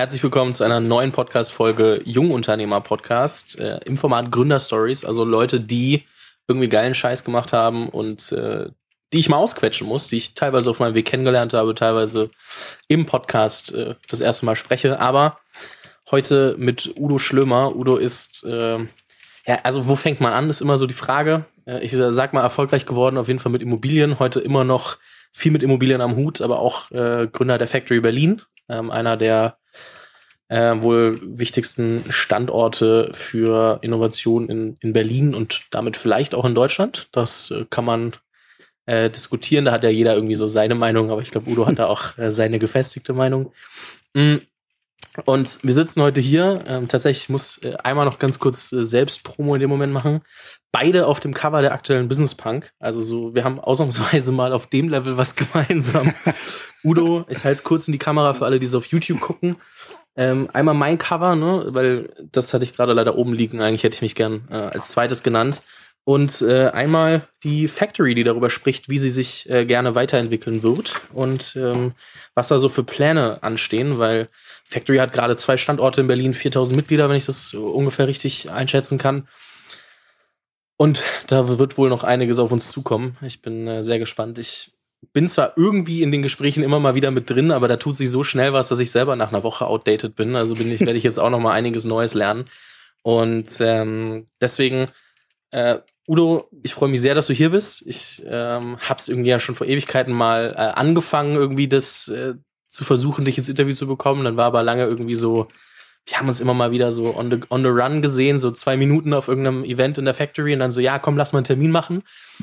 Herzlich willkommen zu einer neuen Podcast-Folge Jungunternehmer-Podcast äh, im Format Gründerstories. Also Leute, die irgendwie geilen Scheiß gemacht haben und äh, die ich mal ausquetschen muss, die ich teilweise auf meinem Weg kennengelernt habe, teilweise im Podcast äh, das erste Mal spreche. Aber heute mit Udo Schlömer. Udo ist, äh, ja, also wo fängt man an, ist immer so die Frage. Äh, ich sag mal erfolgreich geworden, auf jeden Fall mit Immobilien. Heute immer noch viel mit Immobilien am Hut, aber auch äh, Gründer der Factory Berlin, ähm, einer der äh, wohl wichtigsten Standorte für Innovation in, in Berlin und damit vielleicht auch in Deutschland. Das äh, kann man äh, diskutieren. Da hat ja jeder irgendwie so seine Meinung, aber ich glaube, Udo hat da auch äh, seine gefestigte Meinung. Mm. Und wir sitzen heute hier. Ähm, tatsächlich muss äh, einmal noch ganz kurz äh, Selbstpromo in dem Moment machen. Beide auf dem Cover der aktuellen Business Punk. Also so, wir haben ausnahmsweise mal auf dem Level was gemeinsam. Udo, ich halte es kurz in die Kamera für alle, die es auf YouTube gucken. Ähm, einmal mein Cover, ne, weil das hatte ich gerade leider oben liegen. Eigentlich hätte ich mich gern äh, als zweites genannt. Und äh, einmal die Factory, die darüber spricht, wie sie sich äh, gerne weiterentwickeln wird und ähm, was da so für Pläne anstehen, weil Factory hat gerade zwei Standorte in Berlin, 4000 Mitglieder, wenn ich das ungefähr richtig einschätzen kann. Und da wird wohl noch einiges auf uns zukommen. Ich bin äh, sehr gespannt. Ich bin zwar irgendwie in den Gesprächen immer mal wieder mit drin, aber da tut sich so schnell was, dass ich selber nach einer Woche outdated bin. Also bin ich, werde ich jetzt auch noch mal einiges Neues lernen. Und ähm, deswegen, äh, Udo, ich freue mich sehr, dass du hier bist. Ich ähm, habe es irgendwie ja schon vor Ewigkeiten mal äh, angefangen, irgendwie das äh, zu versuchen, dich ins Interview zu bekommen. Dann war aber lange irgendwie so, wir haben uns immer mal wieder so on the, on the run gesehen, so zwei Minuten auf irgendeinem Event in der Factory und dann so, ja, komm, lass mal einen Termin machen.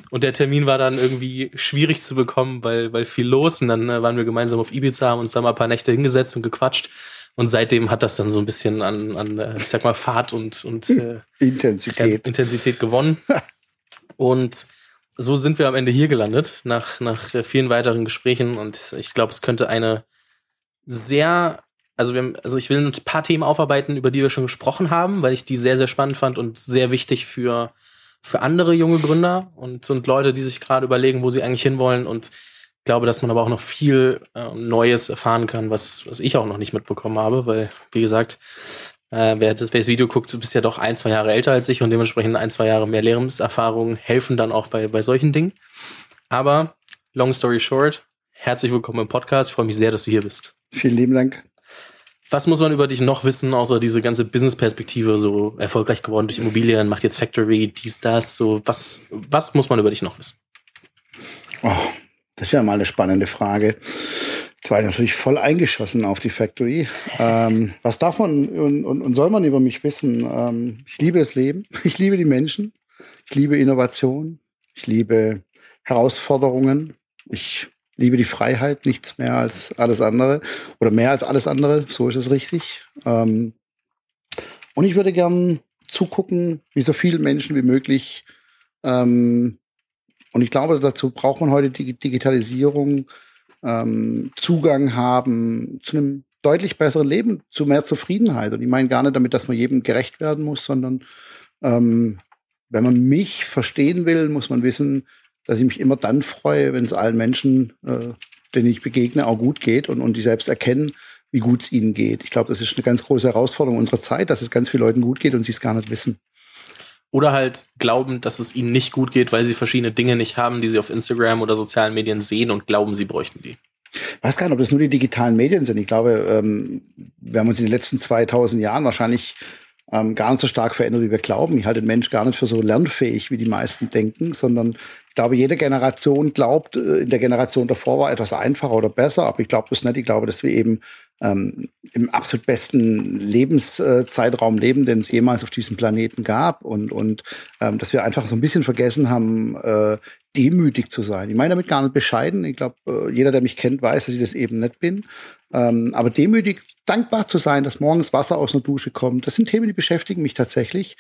Und der Termin war dann irgendwie schwierig zu bekommen, weil, weil viel los. Und dann äh, waren wir gemeinsam auf Ibiza, haben uns da mal ein paar Nächte hingesetzt und gequatscht. Und seitdem hat das dann so ein bisschen an, an äh, ich sag mal, Fahrt und, und äh, Intensität. Äh, Intensität gewonnen. und so sind wir am Ende hier gelandet, nach, nach äh, vielen weiteren Gesprächen. Und ich glaube, es könnte eine sehr also wir also ich will ein paar Themen aufarbeiten, über die wir schon gesprochen haben, weil ich die sehr, sehr spannend fand und sehr wichtig für, für andere junge Gründer und, und Leute, die sich gerade überlegen, wo sie eigentlich hinwollen und glaube, dass man aber auch noch viel äh, Neues erfahren kann, was, was ich auch noch nicht mitbekommen habe, weil, wie gesagt, äh, wer, das, wer das Video guckt, du bist ja doch ein, zwei Jahre älter als ich und dementsprechend ein, zwei Jahre mehr Lehrungserfahrung helfen dann auch bei, bei solchen Dingen. Aber, long story short, herzlich willkommen im Podcast. Ich freue mich sehr, dass du hier bist. Vielen lieben Dank. Was muss man über dich noch wissen, außer diese ganze Business-Perspektive, so erfolgreich geworden durch Immobilien, macht jetzt Factory, dies, das, so, was, was muss man über dich noch wissen? Oh, das ist ja mal eine spannende Frage. Jetzt war ich natürlich voll eingeschossen auf die Factory. Ähm, was darf man und, und, und, soll man über mich wissen? Ähm, ich liebe das Leben, ich liebe die Menschen, ich liebe Innovation, ich liebe Herausforderungen, ich liebe die Freiheit, nichts mehr als alles andere oder mehr als alles andere, so ist es richtig. Ähm, und ich würde gern zugucken, wie so viele Menschen wie möglich. Ähm, und ich glaube, dazu braucht man heute die Digitalisierung, ähm, Zugang haben zu einem deutlich besseren Leben, zu mehr Zufriedenheit. Und ich meine gar nicht damit, dass man jedem gerecht werden muss, sondern ähm, wenn man mich verstehen will, muss man wissen, dass ich mich immer dann freue, wenn es allen Menschen, äh, denen ich begegne, auch gut geht und, und die selbst erkennen, wie gut es ihnen geht. Ich glaube, das ist eine ganz große Herausforderung unserer Zeit, dass es ganz vielen Leuten gut geht und sie es gar nicht wissen. Oder halt glauben, dass es ihnen nicht gut geht, weil sie verschiedene Dinge nicht haben, die sie auf Instagram oder sozialen Medien sehen und glauben, sie bräuchten die. Ich weiß gar nicht, ob das nur die digitalen Medien sind. Ich glaube, ähm, wir haben uns in den letzten 2000 Jahren wahrscheinlich ähm, gar nicht so stark verändert, wie wir glauben. Ich halte den Mensch gar nicht für so lernfähig, wie die meisten denken, sondern glaube, jede Generation glaubt, äh, in der Generation davor war etwas einfacher oder besser, aber ich glaube das nicht. Ich glaube, dass wir eben ähm, im absolut besten Lebenszeitraum leben, den es jemals auf diesem Planeten gab und, und ähm, dass wir einfach so ein bisschen vergessen haben, äh, demütig zu sein. Ich meine damit gar nicht bescheiden. Ich glaube, äh, jeder, der mich kennt, weiß, dass ich das eben nicht bin. Ähm, aber demütig, dankbar zu sein, dass morgens Wasser aus einer Dusche kommt, das sind Themen, die beschäftigen mich tatsächlich.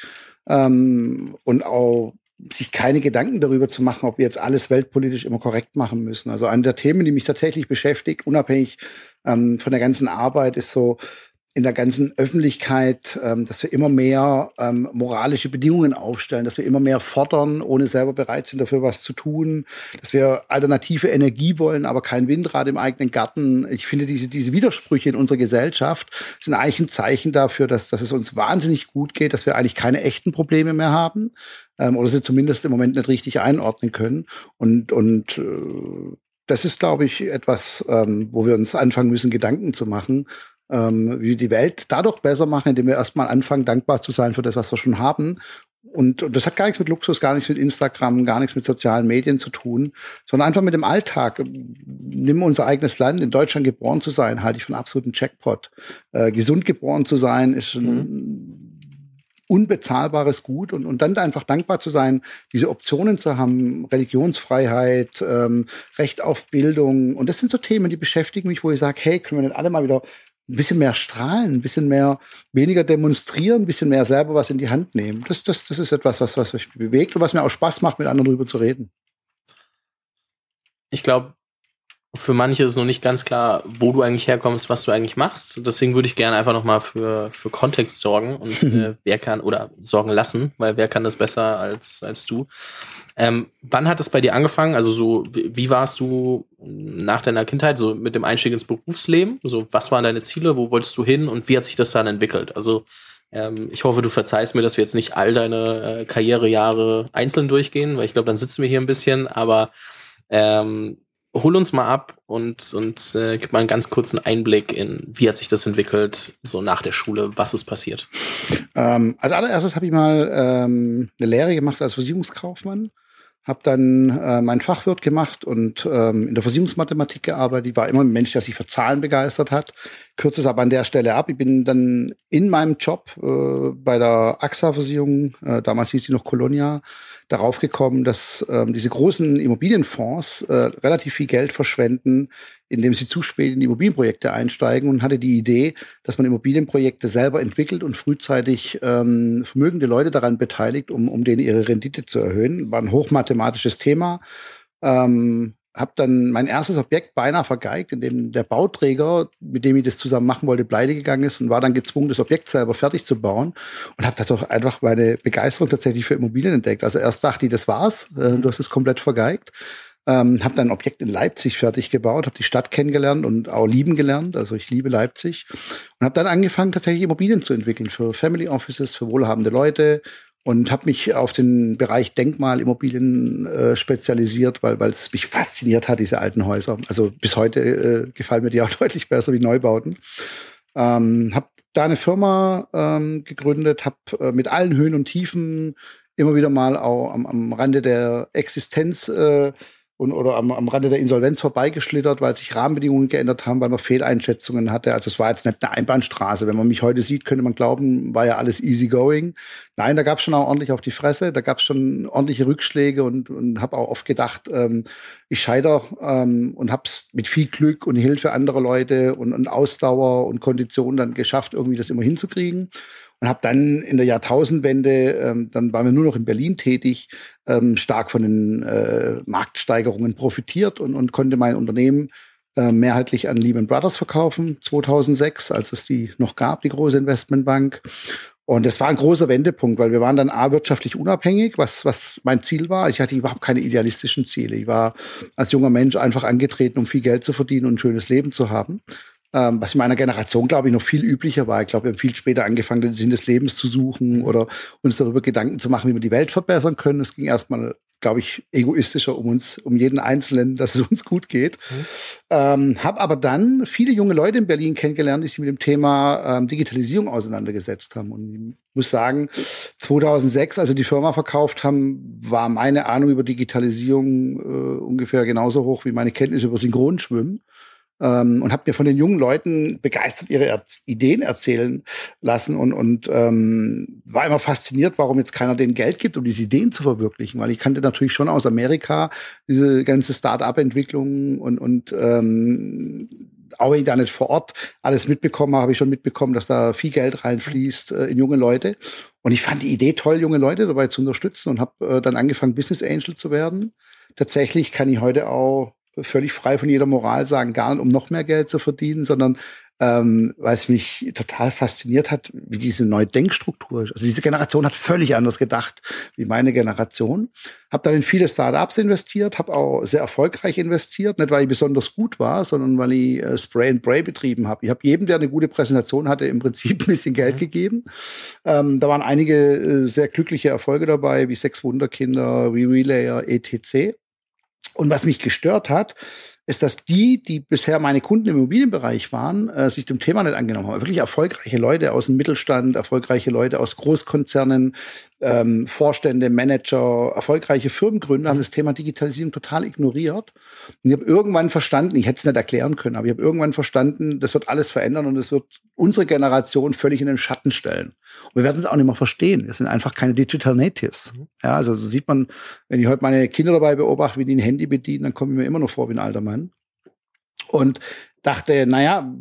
Ähm, und auch sich keine Gedanken darüber zu machen, ob wir jetzt alles weltpolitisch immer korrekt machen müssen. Also eine der Themen, die mich tatsächlich beschäftigt, unabhängig ähm, von der ganzen Arbeit, ist so, in der ganzen Öffentlichkeit, ähm, dass wir immer mehr ähm, moralische Bedingungen aufstellen, dass wir immer mehr fordern, ohne selber bereit sind, dafür was zu tun, dass wir alternative Energie wollen, aber kein Windrad im eigenen Garten. Ich finde, diese, diese Widersprüche in unserer Gesellschaft sind eigentlich ein Zeichen dafür, dass, dass es uns wahnsinnig gut geht, dass wir eigentlich keine echten Probleme mehr haben ähm, oder sie zumindest im Moment nicht richtig einordnen können. Und, und äh, das ist, glaube ich, etwas, ähm, wo wir uns anfangen müssen, Gedanken zu machen, ähm, wie wir die Welt dadurch besser machen, indem wir erstmal anfangen, dankbar zu sein für das, was wir schon haben. Und, und das hat gar nichts mit Luxus, gar nichts mit Instagram, gar nichts mit sozialen Medien zu tun, sondern einfach mit dem Alltag. Nimm unser eigenes Land, in Deutschland geboren zu sein, halte ich für einen absoluten Jackpot. Äh, gesund geboren zu sein, ist ein mhm. unbezahlbares Gut und, und dann einfach dankbar zu sein, diese Optionen zu haben, Religionsfreiheit, ähm, Recht auf Bildung. Und das sind so Themen, die beschäftigen mich, wo ich sage, hey, können wir nicht alle mal wieder ein bisschen mehr strahlen, ein bisschen mehr, weniger demonstrieren, ein bisschen mehr selber was in die Hand nehmen. Das, das, das ist etwas, was, was mich bewegt und was mir auch Spaß macht, mit anderen darüber zu reden. Ich glaube, für manche ist noch nicht ganz klar, wo du eigentlich herkommst, was du eigentlich machst. Deswegen würde ich gerne einfach nochmal für, für Kontext sorgen und äh, wer kann oder sorgen lassen, weil wer kann das besser als, als du. Ähm, wann hat es bei dir angefangen? Also so, wie, wie warst du nach deiner Kindheit, so mit dem Einstieg ins Berufsleben? So, was waren deine Ziele? Wo wolltest du hin und wie hat sich das dann entwickelt? Also, ähm, ich hoffe, du verzeihst mir, dass wir jetzt nicht all deine äh, Karrierejahre einzeln durchgehen, weil ich glaube, dann sitzen wir hier ein bisschen, aber ähm, hol uns mal ab und, und äh, gib mal einen ganz kurzen Einblick in, wie hat sich das entwickelt, so nach der Schule, was ist passiert? Ähm, als allererstes habe ich mal ähm, eine Lehre gemacht als Versicherungskaufmann habe dann äh, meinen Fachwirt gemacht und ähm, in der Versicherungsmathematik gearbeitet. Ich war immer ein Mensch, der sich für Zahlen begeistert hat. Kürze es aber an der Stelle ab. Ich bin dann in meinem Job äh, bei der AXA-Versicherung, äh, damals hieß sie noch Colonia, darauf gekommen, dass ähm, diese großen Immobilienfonds äh, relativ viel Geld verschwenden, indem sie zu spät in die Immobilienprojekte einsteigen und hatte die Idee, dass man Immobilienprojekte selber entwickelt und frühzeitig ähm, vermögende Leute daran beteiligt, um, um denen ihre Rendite zu erhöhen. War ein hochmathematisches Thema. Ähm, habe dann mein erstes Objekt beinahe vergeigt, in dem der Bauträger, mit dem ich das zusammen machen wollte, pleite gegangen ist und war dann gezwungen, das Objekt selber fertig zu bauen und habe dadurch einfach meine Begeisterung tatsächlich für Immobilien entdeckt. Also erst dachte ich, das war's, äh, du hast es komplett vergeigt. Ähm, habe dann ein Objekt in Leipzig fertig gebaut, habe die Stadt kennengelernt und auch lieben gelernt. Also ich liebe Leipzig und habe dann angefangen, tatsächlich Immobilien zu entwickeln für Family Offices, für wohlhabende Leute, und habe mich auf den Bereich Denkmalimmobilien äh, spezialisiert, weil es mich fasziniert hat, diese alten Häuser. Also bis heute äh, gefallen mir die auch deutlich besser wie Neubauten. Ähm, habe da eine Firma ähm, gegründet, habe äh, mit allen Höhen und Tiefen immer wieder mal auch am, am Rande der Existenz äh, und, oder am, am Rande der Insolvenz vorbeigeschlittert, weil sich Rahmenbedingungen geändert haben, weil man Fehleinschätzungen hatte. Also es war jetzt nicht eine Einbahnstraße. Wenn man mich heute sieht, könnte man glauben, war ja alles easy going. Nein, da gab es schon auch ordentlich auf die Fresse, da gab es schon ordentliche Rückschläge und, und habe auch oft gedacht, ähm, ich scheider ähm, und habe es mit viel Glück und Hilfe anderer Leute und, und Ausdauer und Kondition dann geschafft, irgendwie das immer hinzukriegen und habe dann in der Jahrtausendwende, ähm, dann waren wir nur noch in Berlin tätig, ähm, stark von den äh, Marktsteigerungen profitiert und, und konnte mein Unternehmen äh, mehrheitlich an Lehman Brothers verkaufen, 2006, als es die noch gab, die große Investmentbank. Und das war ein großer Wendepunkt, weil wir waren dann A, wirtschaftlich unabhängig, was, was mein Ziel war. Ich hatte überhaupt keine idealistischen Ziele. Ich war als junger Mensch einfach angetreten, um viel Geld zu verdienen und ein schönes Leben zu haben ähm, was in meiner Generation, glaube ich, noch viel üblicher war. Ich glaube, wir haben viel später angefangen, den Sinn des Lebens zu suchen oder uns darüber Gedanken zu machen, wie wir die Welt verbessern können. Es ging erstmal, glaube ich, egoistischer um uns, um jeden Einzelnen, dass es uns gut geht. Mhm. Ähm, habe aber dann viele junge Leute in Berlin kennengelernt, die sich mit dem Thema ähm, Digitalisierung auseinandergesetzt haben. Und ich muss sagen, 2006, als wir die Firma verkauft haben, war meine Ahnung über Digitalisierung äh, ungefähr genauso hoch wie meine Kenntnis über Synchronschwimmen ähm, und habe mir von den jungen Leuten begeistert ihre er Ideen erzählen lassen und, und ähm, war immer fasziniert, warum jetzt keiner denen Geld gibt, um diese Ideen zu verwirklichen, weil ich kannte natürlich schon aus Amerika diese ganze Start-up-Entwicklung und, und ähm, auch wenn ich da nicht vor Ort alles mitbekommen habe, habe ich schon mitbekommen, dass da viel Geld reinfließt äh, in junge Leute. Und ich fand die Idee toll, junge Leute dabei zu unterstützen und habe äh, dann angefangen, Business Angel zu werden. Tatsächlich kann ich heute auch völlig frei von jeder Moral sagen, gar nicht um noch mehr Geld zu verdienen, sondern ähm, weil es mich total fasziniert hat, wie diese neue Denkstruktur ist. Also diese Generation hat völlig anders gedacht wie meine Generation. Habe dann in viele Startups investiert, habe auch sehr erfolgreich investiert, nicht weil ich besonders gut war, sondern weil ich äh, Spray and Pray betrieben habe. Ich habe jedem, der eine gute Präsentation hatte, im Prinzip ein bisschen Geld mhm. gegeben. Ähm, da waren einige äh, sehr glückliche Erfolge dabei, wie Sechs Wunderkinder, wie Relayer, etc. Und was mich gestört hat, ist, dass die, die bisher meine Kunden im Immobilienbereich waren, äh, sich dem Thema nicht angenommen haben. Wirklich erfolgreiche Leute aus dem Mittelstand, erfolgreiche Leute aus Großkonzernen, ähm, Vorstände, Manager, erfolgreiche Firmengründer haben das Thema Digitalisierung total ignoriert. Und ich habe irgendwann verstanden, ich hätte es nicht erklären können, aber ich habe irgendwann verstanden, das wird alles verändern und es wird unsere Generation völlig in den Schatten stellen. Und wir werden es auch nicht mehr verstehen. Wir sind einfach keine Digital Natives. Mhm. Ja, also so sieht man, wenn ich heute meine Kinder dabei beobachte, wie die ein Handy bedienen, dann komme ich mir immer noch vor wie ein alter Mann. Und dachte, naja,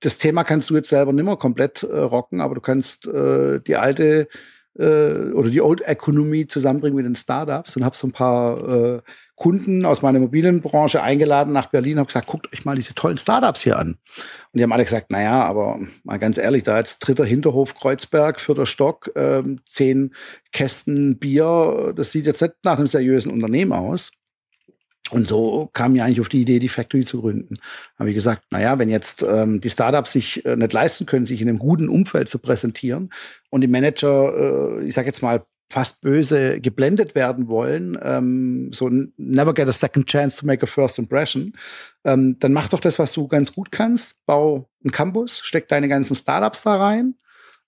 das Thema kannst du jetzt selber nicht mehr komplett äh, rocken, aber du kannst äh, die alte äh, oder die Old Economy zusammenbringen mit den Startups und habe so ein paar äh, Kunden aus meiner Immobilienbranche eingeladen nach Berlin, habe gesagt, guckt euch mal diese tollen Startups hier an. Und die haben alle gesagt, naja, aber mal ganz ehrlich, da jetzt dritter Hinterhof Kreuzberg, vierter Stock, ähm, zehn Kästen Bier, das sieht jetzt nicht nach einem seriösen Unternehmen aus. Und so kam mir eigentlich auf die Idee, die Factory zu gründen. Habe ich gesagt, naja, wenn jetzt ähm, die Startups sich äh, nicht leisten können, sich in einem guten Umfeld zu präsentieren und die Manager, äh, ich sage jetzt mal, fast böse geblendet werden wollen, ähm, so never get a second chance to make a first impression, ähm, dann mach doch das, was du ganz gut kannst. Bau einen Campus, steck deine ganzen Startups da rein.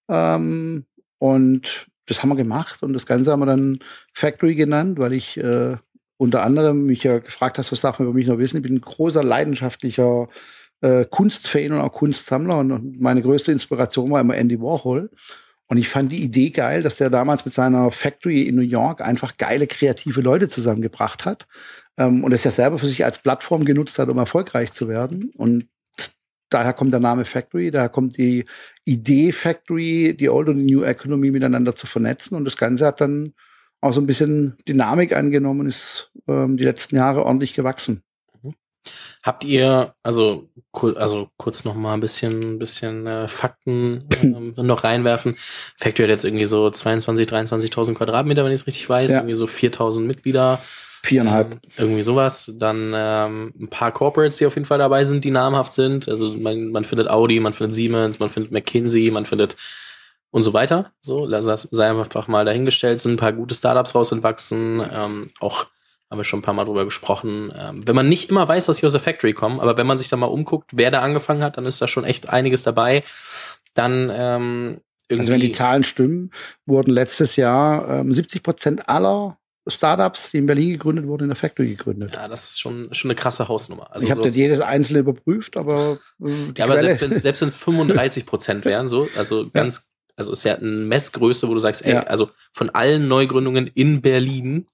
Ähm, und das haben wir gemacht und das Ganze haben wir dann Factory genannt, weil ich äh, unter anderem mich ja gefragt hast, was darf man über mich noch wissen. Ich bin ein großer leidenschaftlicher äh, Kunstfan und auch Kunstsammler und meine größte Inspiration war immer Andy Warhol. Und ich fand die Idee geil, dass der damals mit seiner Factory in New York einfach geile, kreative Leute zusammengebracht hat. Ähm, und es ja selber für sich als Plattform genutzt hat, um erfolgreich zu werden. Und daher kommt der Name Factory, daher kommt die Idee Factory, die Old und die New Economy miteinander zu vernetzen. Und das Ganze hat dann auch so ein bisschen Dynamik angenommen, ist ähm, die letzten Jahre ordentlich gewachsen. Mhm. Habt ihr, also, also kurz noch mal ein bisschen, bisschen äh, Fakten ähm, noch reinwerfen. Factory hat jetzt irgendwie so 22, 23.000 Quadratmeter, wenn ich es richtig weiß, ja. irgendwie so 4.000 Mitglieder. Viereinhalb. Ähm, irgendwie sowas. Dann ähm, ein paar Corporates, die auf jeden Fall dabei sind, die namhaft sind. Also man, man findet Audi, man findet Siemens, man findet McKinsey, man findet und so weiter. So, sei einfach mal dahingestellt, sind ein paar gute Startups raus entwachsen. Ähm, auch haben wir schon ein paar Mal drüber gesprochen. Ähm, wenn man nicht immer weiß, dass sie aus der Factory kommen, aber wenn man sich da mal umguckt, wer da angefangen hat, dann ist da schon echt einiges dabei. Dann ähm, irgendwie also wenn die Zahlen stimmen, wurden letztes Jahr ähm, 70 Prozent aller Startups, die in Berlin gegründet wurden, in der Factory gegründet. Ja, das ist schon, schon eine krasse Hausnummer. Also ich habe so, nicht jedes einzelne überprüft, aber äh, ja, aber selbst wenn es selbst wenn's 35 Prozent wären, so, also ganz also ist ja eine Messgröße, wo du sagst, ey, ja. also von allen Neugründungen in Berlin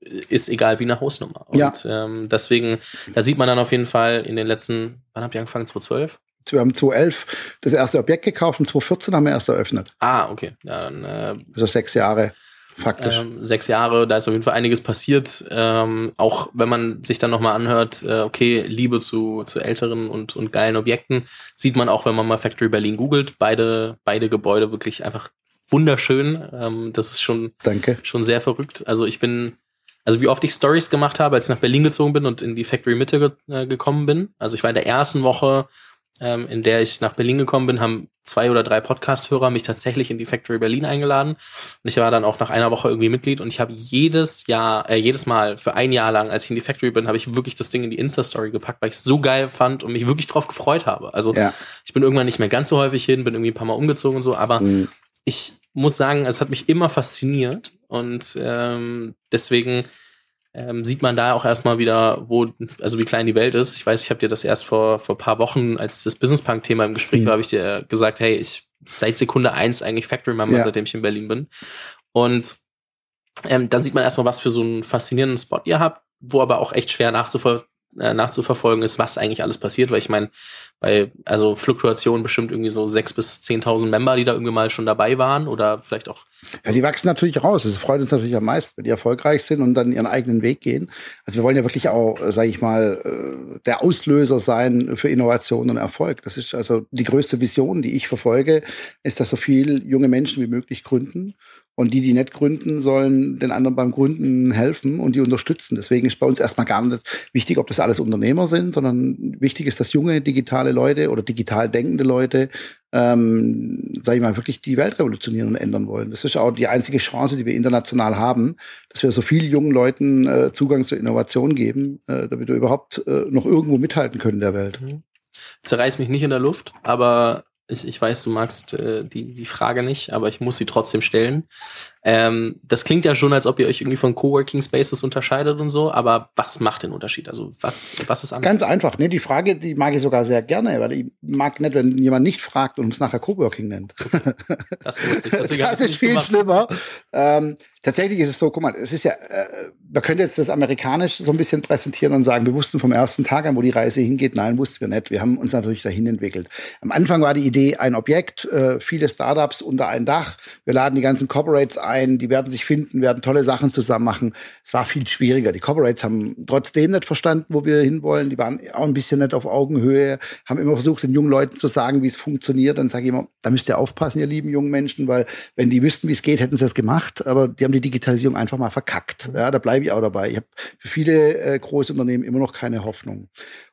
äh, ist egal wie eine Hausnummer. Und ja. ähm, deswegen, da sieht man dann auf jeden Fall in den letzten, wann habt ihr angefangen? 2012? Wir haben 2011 das erste Objekt gekauft und 2014 haben wir erst eröffnet. Ah, okay. Ja, dann, äh, also sechs Jahre faktisch. Ähm, sechs Jahre, da ist auf jeden Fall einiges passiert. Ähm, auch wenn man sich dann nochmal anhört, äh, okay, Liebe zu, zu älteren und, und geilen Objekten, sieht man auch, wenn man mal Factory Berlin googelt, beide, beide Gebäude wirklich einfach wunderschön. Ähm, das ist schon, Danke. schon sehr verrückt. Also ich bin, also wie oft ich Stories gemacht habe, als ich nach Berlin gezogen bin und in die Factory Mitte ge äh, gekommen bin. Also ich war in der ersten Woche ähm, in der ich nach Berlin gekommen bin, haben zwei oder drei Podcast-Hörer mich tatsächlich in die Factory Berlin eingeladen. Und ich war dann auch nach einer Woche irgendwie Mitglied und ich habe jedes Jahr, äh, jedes Mal für ein Jahr lang, als ich in die Factory bin, habe ich wirklich das Ding in die Insta-Story gepackt, weil ich es so geil fand und mich wirklich drauf gefreut habe. Also ja. ich bin irgendwann nicht mehr ganz so häufig hin, bin irgendwie ein paar Mal umgezogen und so, aber mhm. ich muss sagen, es hat mich immer fasziniert und ähm, deswegen ähm, sieht man da auch erstmal wieder, wo, also wie klein die Welt ist. Ich weiß, ich habe dir das erst vor vor paar Wochen, als das Business Punk Thema im Gespräch mhm. war, habe ich dir gesagt, hey, ich seit Sekunde eins eigentlich Factory Member, ja. seitdem ich in Berlin bin. Und ähm, dann sieht man erstmal, was für so einen faszinierenden Spot ihr habt, wo aber auch echt schwer nachzuver äh, nachzuverfolgen ist, was eigentlich alles passiert, weil ich meine, bei, also Fluktuation bestimmt irgendwie so sechs bis zehntausend Member, die da irgendwie mal schon dabei waren oder vielleicht auch. Ja, die wachsen natürlich raus. Es freut uns natürlich am meisten, wenn die erfolgreich sind und dann ihren eigenen Weg gehen. Also wir wollen ja wirklich auch, äh, sage ich mal, äh, der Auslöser sein für Innovation und Erfolg. Das ist also die größte Vision, die ich verfolge, ist, dass so viel junge Menschen wie möglich gründen und die, die nicht gründen, sollen den anderen beim Gründen helfen und die unterstützen. Deswegen ist bei uns erstmal gar nicht wichtig, ob das alles Unternehmer sind, sondern wichtig ist, dass junge digitale Leute oder digital denkende Leute, ähm, sage ich mal, wirklich die Welt revolutionieren und ändern wollen. Das ist auch die einzige Chance, die wir international haben, dass wir so vielen jungen Leuten äh, Zugang zur Innovation geben, äh, damit wir überhaupt äh, noch irgendwo mithalten können in der Welt. Mhm. Zerreiß mich nicht in der Luft, aber ich, ich weiß, du magst äh, die, die Frage nicht, aber ich muss sie trotzdem stellen. Ähm, das klingt ja schon, als ob ihr euch irgendwie von Coworking Spaces unterscheidet und so, aber was macht den Unterschied? Also was, was ist anders? Ganz einfach, ne? Die Frage, die mag ich sogar sehr gerne, weil ich mag nicht, wenn jemand nicht fragt und uns nachher Coworking nennt. Das, ich, das ist viel gemacht. schlimmer. Ähm, tatsächlich ist es so, guck mal, es ist ja, äh, man könnte jetzt das amerikanisch so ein bisschen präsentieren und sagen, wir wussten vom ersten Tag an, wo die Reise hingeht. Nein, wussten wir nicht. Wir haben uns natürlich dahin entwickelt. Am Anfang war die Idee ein Objekt, äh, viele Startups unter ein Dach. Wir laden die ganzen Corporates ein, die werden sich finden, werden tolle Sachen zusammen machen. Es war viel schwieriger. Die Corporates haben trotzdem nicht verstanden, wo wir hinwollen. Die waren auch ein bisschen nicht auf Augenhöhe, haben immer versucht, den jungen Leuten zu sagen, wie es funktioniert. Dann sage ich immer, da müsst ihr aufpassen, ihr lieben jungen Menschen, weil wenn die wüssten, wie es geht, hätten sie es gemacht. Aber die haben die Digitalisierung einfach mal verkackt. Ja, da bleibe ich auch dabei. Ich habe für viele äh, große Unternehmen immer noch keine Hoffnung.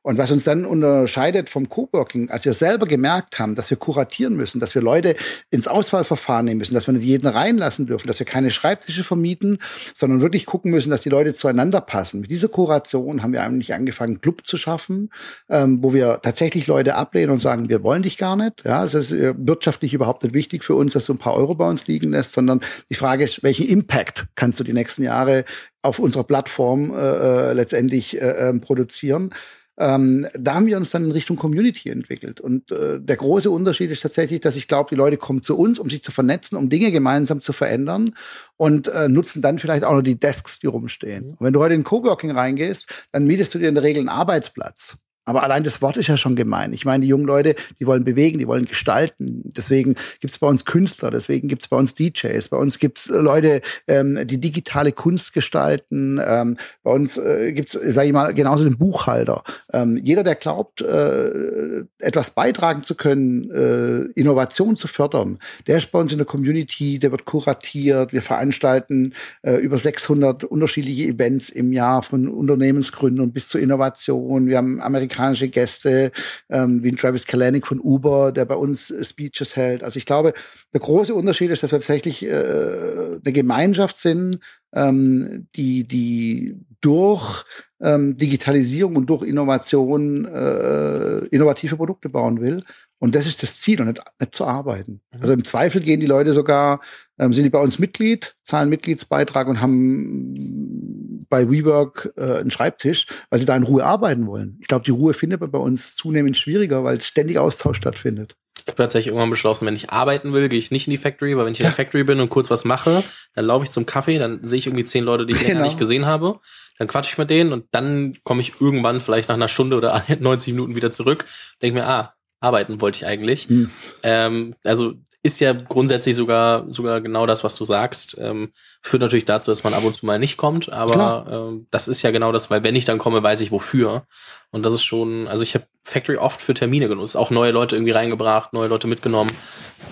Und was uns dann unterscheidet vom Coworking, als wir selber gemerkt haben, dass wir kuratieren müssen, dass wir Leute ins Auswahlverfahren nehmen müssen, dass wir nicht jeden reinlassen dürfen, dass wir keine Schreibtische vermieten, sondern wirklich gucken müssen, dass die Leute zueinander passen. Mit dieser Kuration haben wir eigentlich angefangen, Club zu schaffen, ähm, wo wir tatsächlich Leute ablehnen und sagen, wir wollen dich gar nicht. Ja, es ist äh, wirtschaftlich überhaupt nicht wichtig für uns, dass du ein paar Euro bei uns liegen lässt, sondern die Frage ist, welchen Impact kannst du die nächsten Jahre auf unserer Plattform äh, äh letztendlich äh, ähm, produzieren? Ähm, da haben wir uns dann in Richtung Community entwickelt. Und äh, der große Unterschied ist tatsächlich, dass ich glaube, die Leute kommen zu uns, um sich zu vernetzen, um Dinge gemeinsam zu verändern und äh, nutzen dann vielleicht auch noch die Desks, die rumstehen. Mhm. Und wenn du heute in Coworking reingehst, dann mietest du dir in der Regel einen Arbeitsplatz. Aber allein das Wort ist ja schon gemein. Ich meine, die jungen Leute, die wollen bewegen, die wollen gestalten. Deswegen gibt's bei uns Künstler, deswegen gibt's bei uns DJs, bei uns gibt's Leute, ähm, die digitale Kunst gestalten. Ähm, bei uns äh, gibt's, sage ich mal, genauso den Buchhalter. Ähm, jeder, der glaubt, äh, etwas beitragen zu können, äh, Innovation zu fördern, der ist bei uns in der Community, der wird kuratiert. Wir veranstalten äh, über 600 unterschiedliche Events im Jahr von Unternehmensgründern bis zur Innovation. Wir haben Amerikaner amerikanische Gäste, ähm, wie ein Travis Kalanick von Uber, der bei uns äh, Speeches hält. Also ich glaube, der große Unterschied ist, dass wir tatsächlich äh, eine Gemeinschaft sind, ähm, die, die durch ähm, Digitalisierung und durch Innovation äh, innovative Produkte bauen will. Und das ist das Ziel und nicht, nicht zu arbeiten. Mhm. Also im Zweifel gehen die Leute sogar, ähm, sind die bei uns Mitglied, zahlen Mitgliedsbeitrag und haben bei WeWork äh, einen Schreibtisch, weil sie da in Ruhe arbeiten wollen. Ich glaube, die Ruhe findet man bei uns zunehmend schwieriger, weil ständig Austausch stattfindet. Ich habe tatsächlich irgendwann beschlossen, wenn ich arbeiten will, gehe ich nicht in die Factory, weil wenn ich in der Factory bin und kurz was mache, dann laufe ich zum Kaffee, dann sehe ich irgendwie zehn Leute, die ich genau. nicht gesehen habe. Dann quatsche ich mit denen und dann komme ich irgendwann vielleicht nach einer Stunde oder 90 Minuten wieder zurück, denke mir, ah, arbeiten wollte ich eigentlich. Hm. Ähm, also ist ja grundsätzlich sogar sogar genau das, was du sagst. Ähm, führt natürlich dazu, dass man ab und zu mal nicht kommt, aber ähm, das ist ja genau das, weil wenn ich dann komme, weiß ich wofür. Und das ist schon, also ich habe Factory oft für Termine genutzt, auch neue Leute irgendwie reingebracht, neue Leute mitgenommen,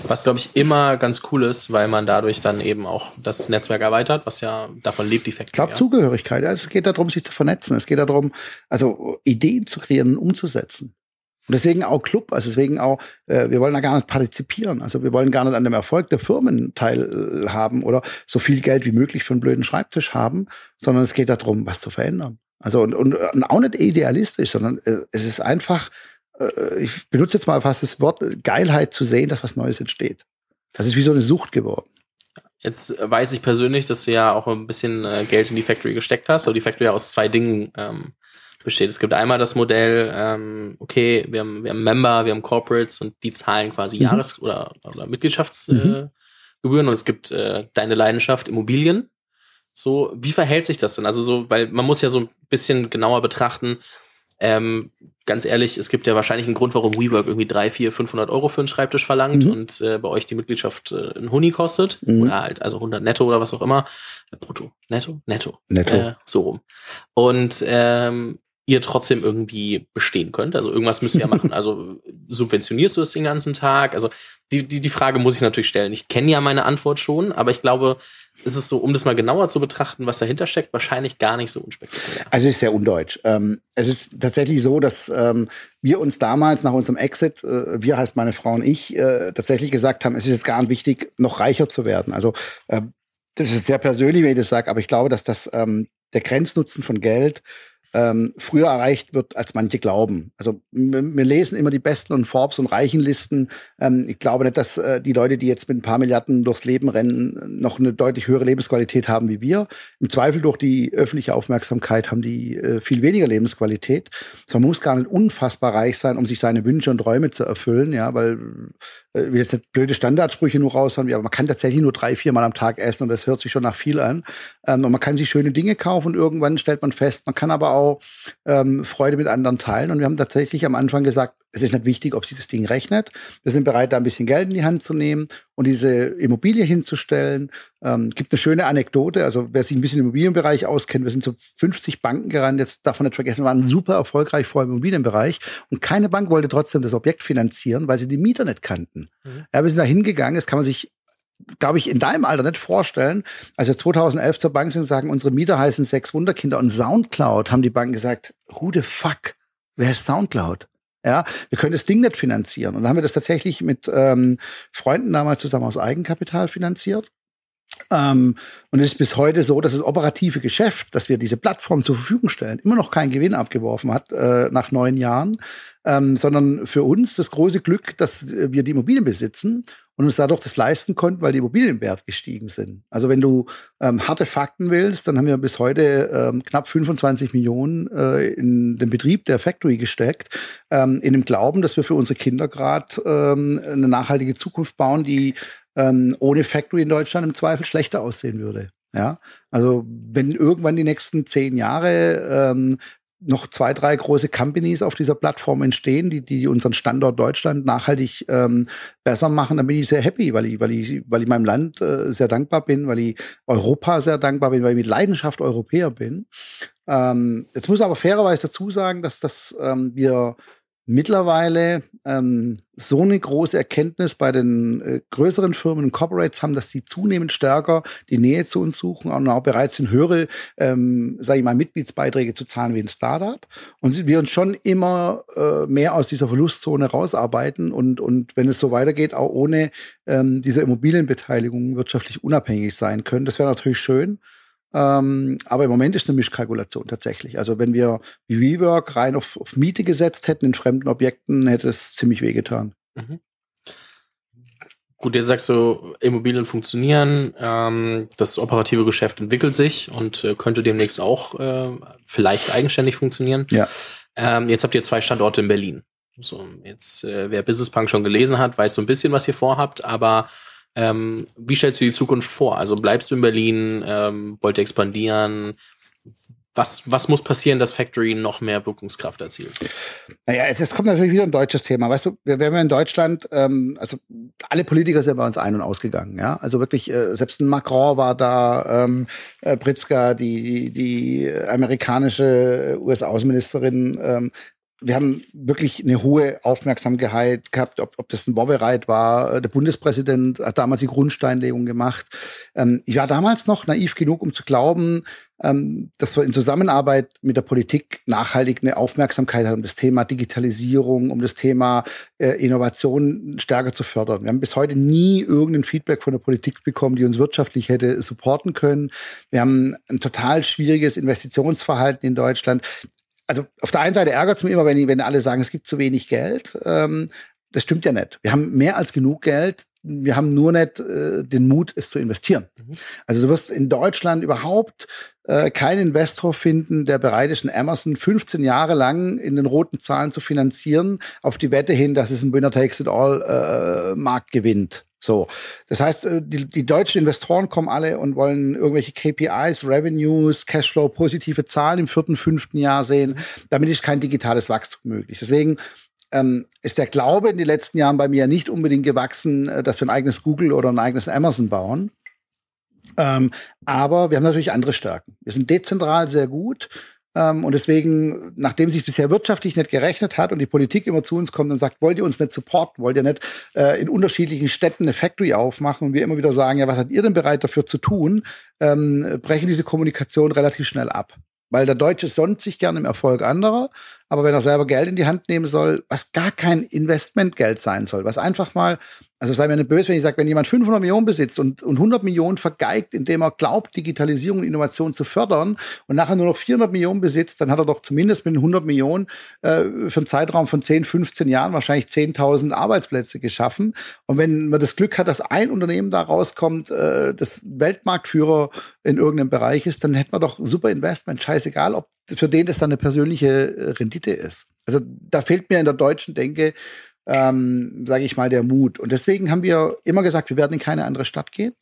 was glaube ich immer ganz cool ist, weil man dadurch dann eben auch das Netzwerk erweitert, was ja davon lebt die Factory. Ich glaube ja. Zugehörigkeit. Es geht darum, sich zu vernetzen. Es geht darum, also Ideen zu kreieren, umzusetzen. Und deswegen auch Club, also deswegen auch, äh, wir wollen da gar nicht partizipieren. Also wir wollen gar nicht an dem Erfolg der Firmen teilhaben oder so viel Geld wie möglich für einen blöden Schreibtisch haben, sondern es geht darum, was zu verändern. Also und, und, und auch nicht idealistisch, sondern äh, es ist einfach, äh, ich benutze jetzt mal fast das Wort Geilheit zu sehen, dass was Neues entsteht. Das ist wie so eine Sucht geworden. Jetzt weiß ich persönlich, dass du ja auch ein bisschen äh, Geld in die Factory gesteckt hast, aber die Factory aus zwei Dingen ähm, besteht. Es gibt einmal das Modell, ähm, okay, wir haben, wir haben Member, wir haben Corporates und die zahlen quasi mhm. Jahres- oder, oder Mitgliedschaftsgebühren mhm. äh, und es gibt äh, deine Leidenschaft Immobilien. So, wie verhält sich das denn? Also so, weil man muss ja so ein bisschen genauer betrachten, Ähm, ganz ehrlich, es gibt ja wahrscheinlich einen Grund, warum WeWork irgendwie drei, vier, 500 Euro für einen Schreibtisch verlangt mhm. und äh, bei euch die Mitgliedschaft äh, ein Huni kostet mhm. oder halt also 100 Netto oder was auch immer. Äh, brutto, Netto, Netto, Netto, äh, so rum. Und ähm, ihr trotzdem irgendwie bestehen könnt. Also irgendwas müsst ihr ja machen. Also subventionierst du es den ganzen Tag? Also die, die, die Frage muss ich natürlich stellen. Ich kenne ja meine Antwort schon, aber ich glaube, es ist so, um das mal genauer zu betrachten, was dahinter steckt, wahrscheinlich gar nicht so unspektakulär. Also es ist sehr undeutsch. Ähm, es ist tatsächlich so, dass ähm, wir uns damals nach unserem Exit, äh, wir heißt meine Frau und ich, äh, tatsächlich gesagt haben, es ist jetzt gar nicht wichtig, noch reicher zu werden. Also äh, das ist sehr persönlich, wenn ich das sage, aber ich glaube, dass das ähm, der Grenznutzen von Geld ähm, früher erreicht wird, als manche glauben. Also wir, lesen immer die besten und Forbes und Reichenlisten. Ähm, ich glaube nicht, dass äh, die Leute, die jetzt mit ein paar Milliarden durchs Leben rennen, noch eine deutlich höhere Lebensqualität haben wie wir. Im Zweifel durch die öffentliche Aufmerksamkeit haben die äh, viel weniger Lebensqualität. So, man muss gar nicht unfassbar reich sein, um sich seine Wünsche und Träume zu erfüllen, ja, weil äh, will jetzt nicht blöde Standardsprüche nur raushauen, aber man kann tatsächlich nur drei, vier Mal am Tag essen und das hört sich schon nach viel an. Ähm, und man kann sich schöne Dinge kaufen und irgendwann stellt man fest, man kann aber auch ähm, Freude mit anderen teilen. Und wir haben tatsächlich am Anfang gesagt, es ist nicht wichtig, ob sich das Ding rechnet. Wir sind bereit, da ein bisschen Geld in die Hand zu nehmen und diese Immobilie hinzustellen. Ähm, gibt eine schöne Anekdote. Also wer sich ein bisschen im Immobilienbereich auskennt, wir sind so 50 Banken gerannt. Jetzt darf man nicht vergessen, wir waren super erfolgreich vor im Immobilienbereich. Und keine Bank wollte trotzdem das Objekt finanzieren, weil sie die Mieter nicht kannten. Mhm. Ja, wir sind da hingegangen. Das kann man sich glaube ich, in deinem Alter nicht vorstellen. Als wir 2011 zur Bank sind und sagen, unsere Mieter heißen sechs Wunderkinder und Soundcloud, haben die Banken gesagt, who the fuck? Wer ist Soundcloud? Ja, wir können das Ding nicht finanzieren. Und dann haben wir das tatsächlich mit ähm, Freunden damals zusammen aus Eigenkapital finanziert. Ähm, und es ist bis heute so, dass das operative Geschäft, dass wir diese Plattform zur Verfügung stellen, immer noch keinen Gewinn abgeworfen hat äh, nach neun Jahren, ähm, sondern für uns das große Glück, dass wir die Immobilien besitzen und uns dadurch das leisten konnten, weil die Immobilienwert gestiegen sind. Also wenn du ähm, harte Fakten willst, dann haben wir bis heute ähm, knapp 25 Millionen äh, in den Betrieb der Factory gesteckt, ähm, in dem Glauben, dass wir für unsere Kinder gerade ähm, eine nachhaltige Zukunft bauen, die ähm, ohne Factory in Deutschland im Zweifel schlechter aussehen würde. Ja, also wenn irgendwann die nächsten zehn Jahre ähm, noch zwei, drei große Companies auf dieser Plattform entstehen, die, die unseren Standort Deutschland nachhaltig ähm, besser machen, dann bin ich sehr happy, weil ich, weil ich, weil ich meinem Land äh, sehr dankbar bin, weil ich Europa sehr dankbar bin, weil ich mit Leidenschaft Europäer bin. Ähm, jetzt muss aber fairerweise dazu sagen, dass das ähm, wir mittlerweile ähm, so eine große Erkenntnis bei den äh, größeren Firmen und Corporates haben, dass sie zunehmend stärker die Nähe zu uns suchen und auch bereit sind, höhere, ähm, sage ich mal, Mitgliedsbeiträge zu zahlen wie ein Startup. Und wir uns schon immer äh, mehr aus dieser Verlustzone rausarbeiten und, und wenn es so weitergeht, auch ohne ähm, diese Immobilienbeteiligung wirtschaftlich unabhängig sein können. Das wäre natürlich schön. Ähm, aber im Moment ist eine Mischkalkulation tatsächlich. Also wenn wir WeWork rein auf, auf Miete gesetzt hätten in fremden Objekten, hätte es ziemlich wehgetan. Mhm. Gut, jetzt sagst du, Immobilien funktionieren, ähm, das operative Geschäft entwickelt sich und äh, könnte demnächst auch äh, vielleicht eigenständig funktionieren. Ja. Ähm, jetzt habt ihr zwei Standorte in Berlin. So, jetzt, äh, wer Business Punk schon gelesen hat, weiß so ein bisschen, was ihr vorhabt, aber ähm, wie stellst du die Zukunft vor? Also bleibst du in Berlin, ähm, wollt ihr expandieren? Was, was muss passieren, dass Factory noch mehr Wirkungskraft erzielt? Naja, es, es kommt natürlich wieder ein deutsches Thema. Weißt du, wir, haben in Deutschland, ähm, also alle Politiker sind bei uns ein- und ausgegangen. Ja, also wirklich, äh, selbst ein Macron war da, ähm, äh, Pritzker, die, die amerikanische US-Außenministerin, ähm, wir haben wirklich eine hohe Aufmerksamkeit gehabt, ob, ob das ein Wobereit war. Äh, der Bundespräsident hat damals die Grundsteinlegung gemacht. Ähm, ich war damals noch naiv genug, um zu glauben, ähm, dass wir in Zusammenarbeit mit der Politik nachhaltig eine Aufmerksamkeit haben, um das Thema Digitalisierung, um das Thema äh, Innovation stärker zu fördern. Wir haben bis heute nie irgendein Feedback von der Politik bekommen, die uns wirtschaftlich hätte supporten können. Wir haben ein total schwieriges Investitionsverhalten in Deutschland also auf der einen Seite ärgert es mich immer, wenn, wenn alle sagen, es gibt zu wenig Geld. Ähm, das stimmt ja nicht. Wir haben mehr als genug Geld. Wir haben nur nicht äh, den Mut, es zu investieren. Mhm. Also du wirst in Deutschland überhaupt äh, keinen Investor finden, der bereit ist, einen Amazon 15 Jahre lang in den roten Zahlen zu finanzieren, auf die Wette hin, dass es ein Winner Takes It All äh, Markt gewinnt. So, das heißt, äh, die, die deutschen Investoren kommen alle und wollen irgendwelche KPIs, Revenues, Cashflow, positive Zahlen im vierten, fünften Jahr sehen. Damit ist kein digitales Wachstum möglich. Deswegen ähm, ist der Glaube in den letzten Jahren bei mir nicht unbedingt gewachsen, äh, dass wir ein eigenes Google oder ein eigenes Amazon bauen. Ähm, aber wir haben natürlich andere Stärken. Wir sind dezentral sehr gut. Ähm, und deswegen, nachdem sich bisher wirtschaftlich nicht gerechnet hat und die Politik immer zu uns kommt und sagt, wollt ihr uns nicht supporten, wollt ihr nicht äh, in unterschiedlichen Städten eine Factory aufmachen und wir immer wieder sagen, ja, was seid ihr denn bereit dafür zu tun, ähm, brechen diese Kommunikation relativ schnell ab. Weil der Deutsche sonnt sich gerne im Erfolg anderer, aber wenn er selber Geld in die Hand nehmen soll, was gar kein Investmentgeld sein soll, was einfach mal also sei mir nicht böse, wenn ich sage, wenn jemand 500 Millionen besitzt und, und 100 Millionen vergeigt, indem er glaubt, Digitalisierung und Innovation zu fördern und nachher nur noch 400 Millionen besitzt, dann hat er doch zumindest mit den 100 Millionen äh, für einen Zeitraum von 10, 15 Jahren wahrscheinlich 10.000 Arbeitsplätze geschaffen. Und wenn man das Glück hat, dass ein Unternehmen da rauskommt, äh, das Weltmarktführer in irgendeinem Bereich ist, dann hätte man doch super Investment. Scheißegal, ob für den das dann eine persönliche äh, Rendite ist. Also da fehlt mir in der deutschen Denke ähm, sage ich mal, der Mut. Und deswegen haben wir immer gesagt, wir werden in keine andere Stadt gehen,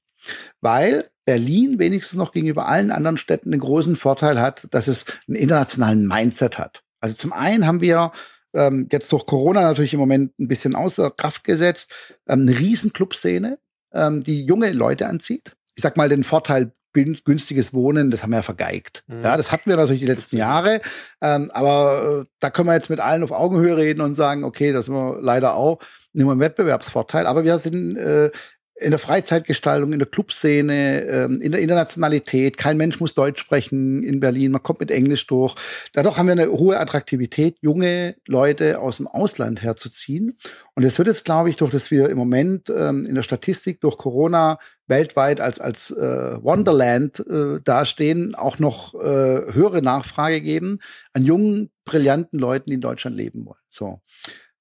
weil Berlin wenigstens noch gegenüber allen anderen Städten den großen Vorteil hat, dass es einen internationalen Mindset hat. Also zum einen haben wir ähm, jetzt durch Corona natürlich im Moment ein bisschen außer Kraft gesetzt, ähm, eine riesen Clubszene, ähm, die junge Leute anzieht. Ich sag mal den Vorteil günstiges Wohnen, das haben wir ja vergeigt. Mhm. Ja, das hatten wir natürlich die letzten Jahre. Ähm, aber äh, da können wir jetzt mit allen auf Augenhöhe reden und sagen, okay, das sind wir leider auch nicht mehr im Wettbewerbsvorteil. Aber wir sind äh, in der Freizeitgestaltung, in der Clubszene, ähm, in der Internationalität. Kein Mensch muss Deutsch sprechen in Berlin. Man kommt mit Englisch durch. Dadurch haben wir eine hohe Attraktivität, junge Leute aus dem Ausland herzuziehen. Und es wird jetzt, glaube ich, durch dass wir im Moment ähm, in der Statistik durch Corona weltweit als als äh, Wonderland äh, dastehen, auch noch äh, höhere Nachfrage geben an jungen, brillanten Leuten, die in Deutschland leben wollen. So.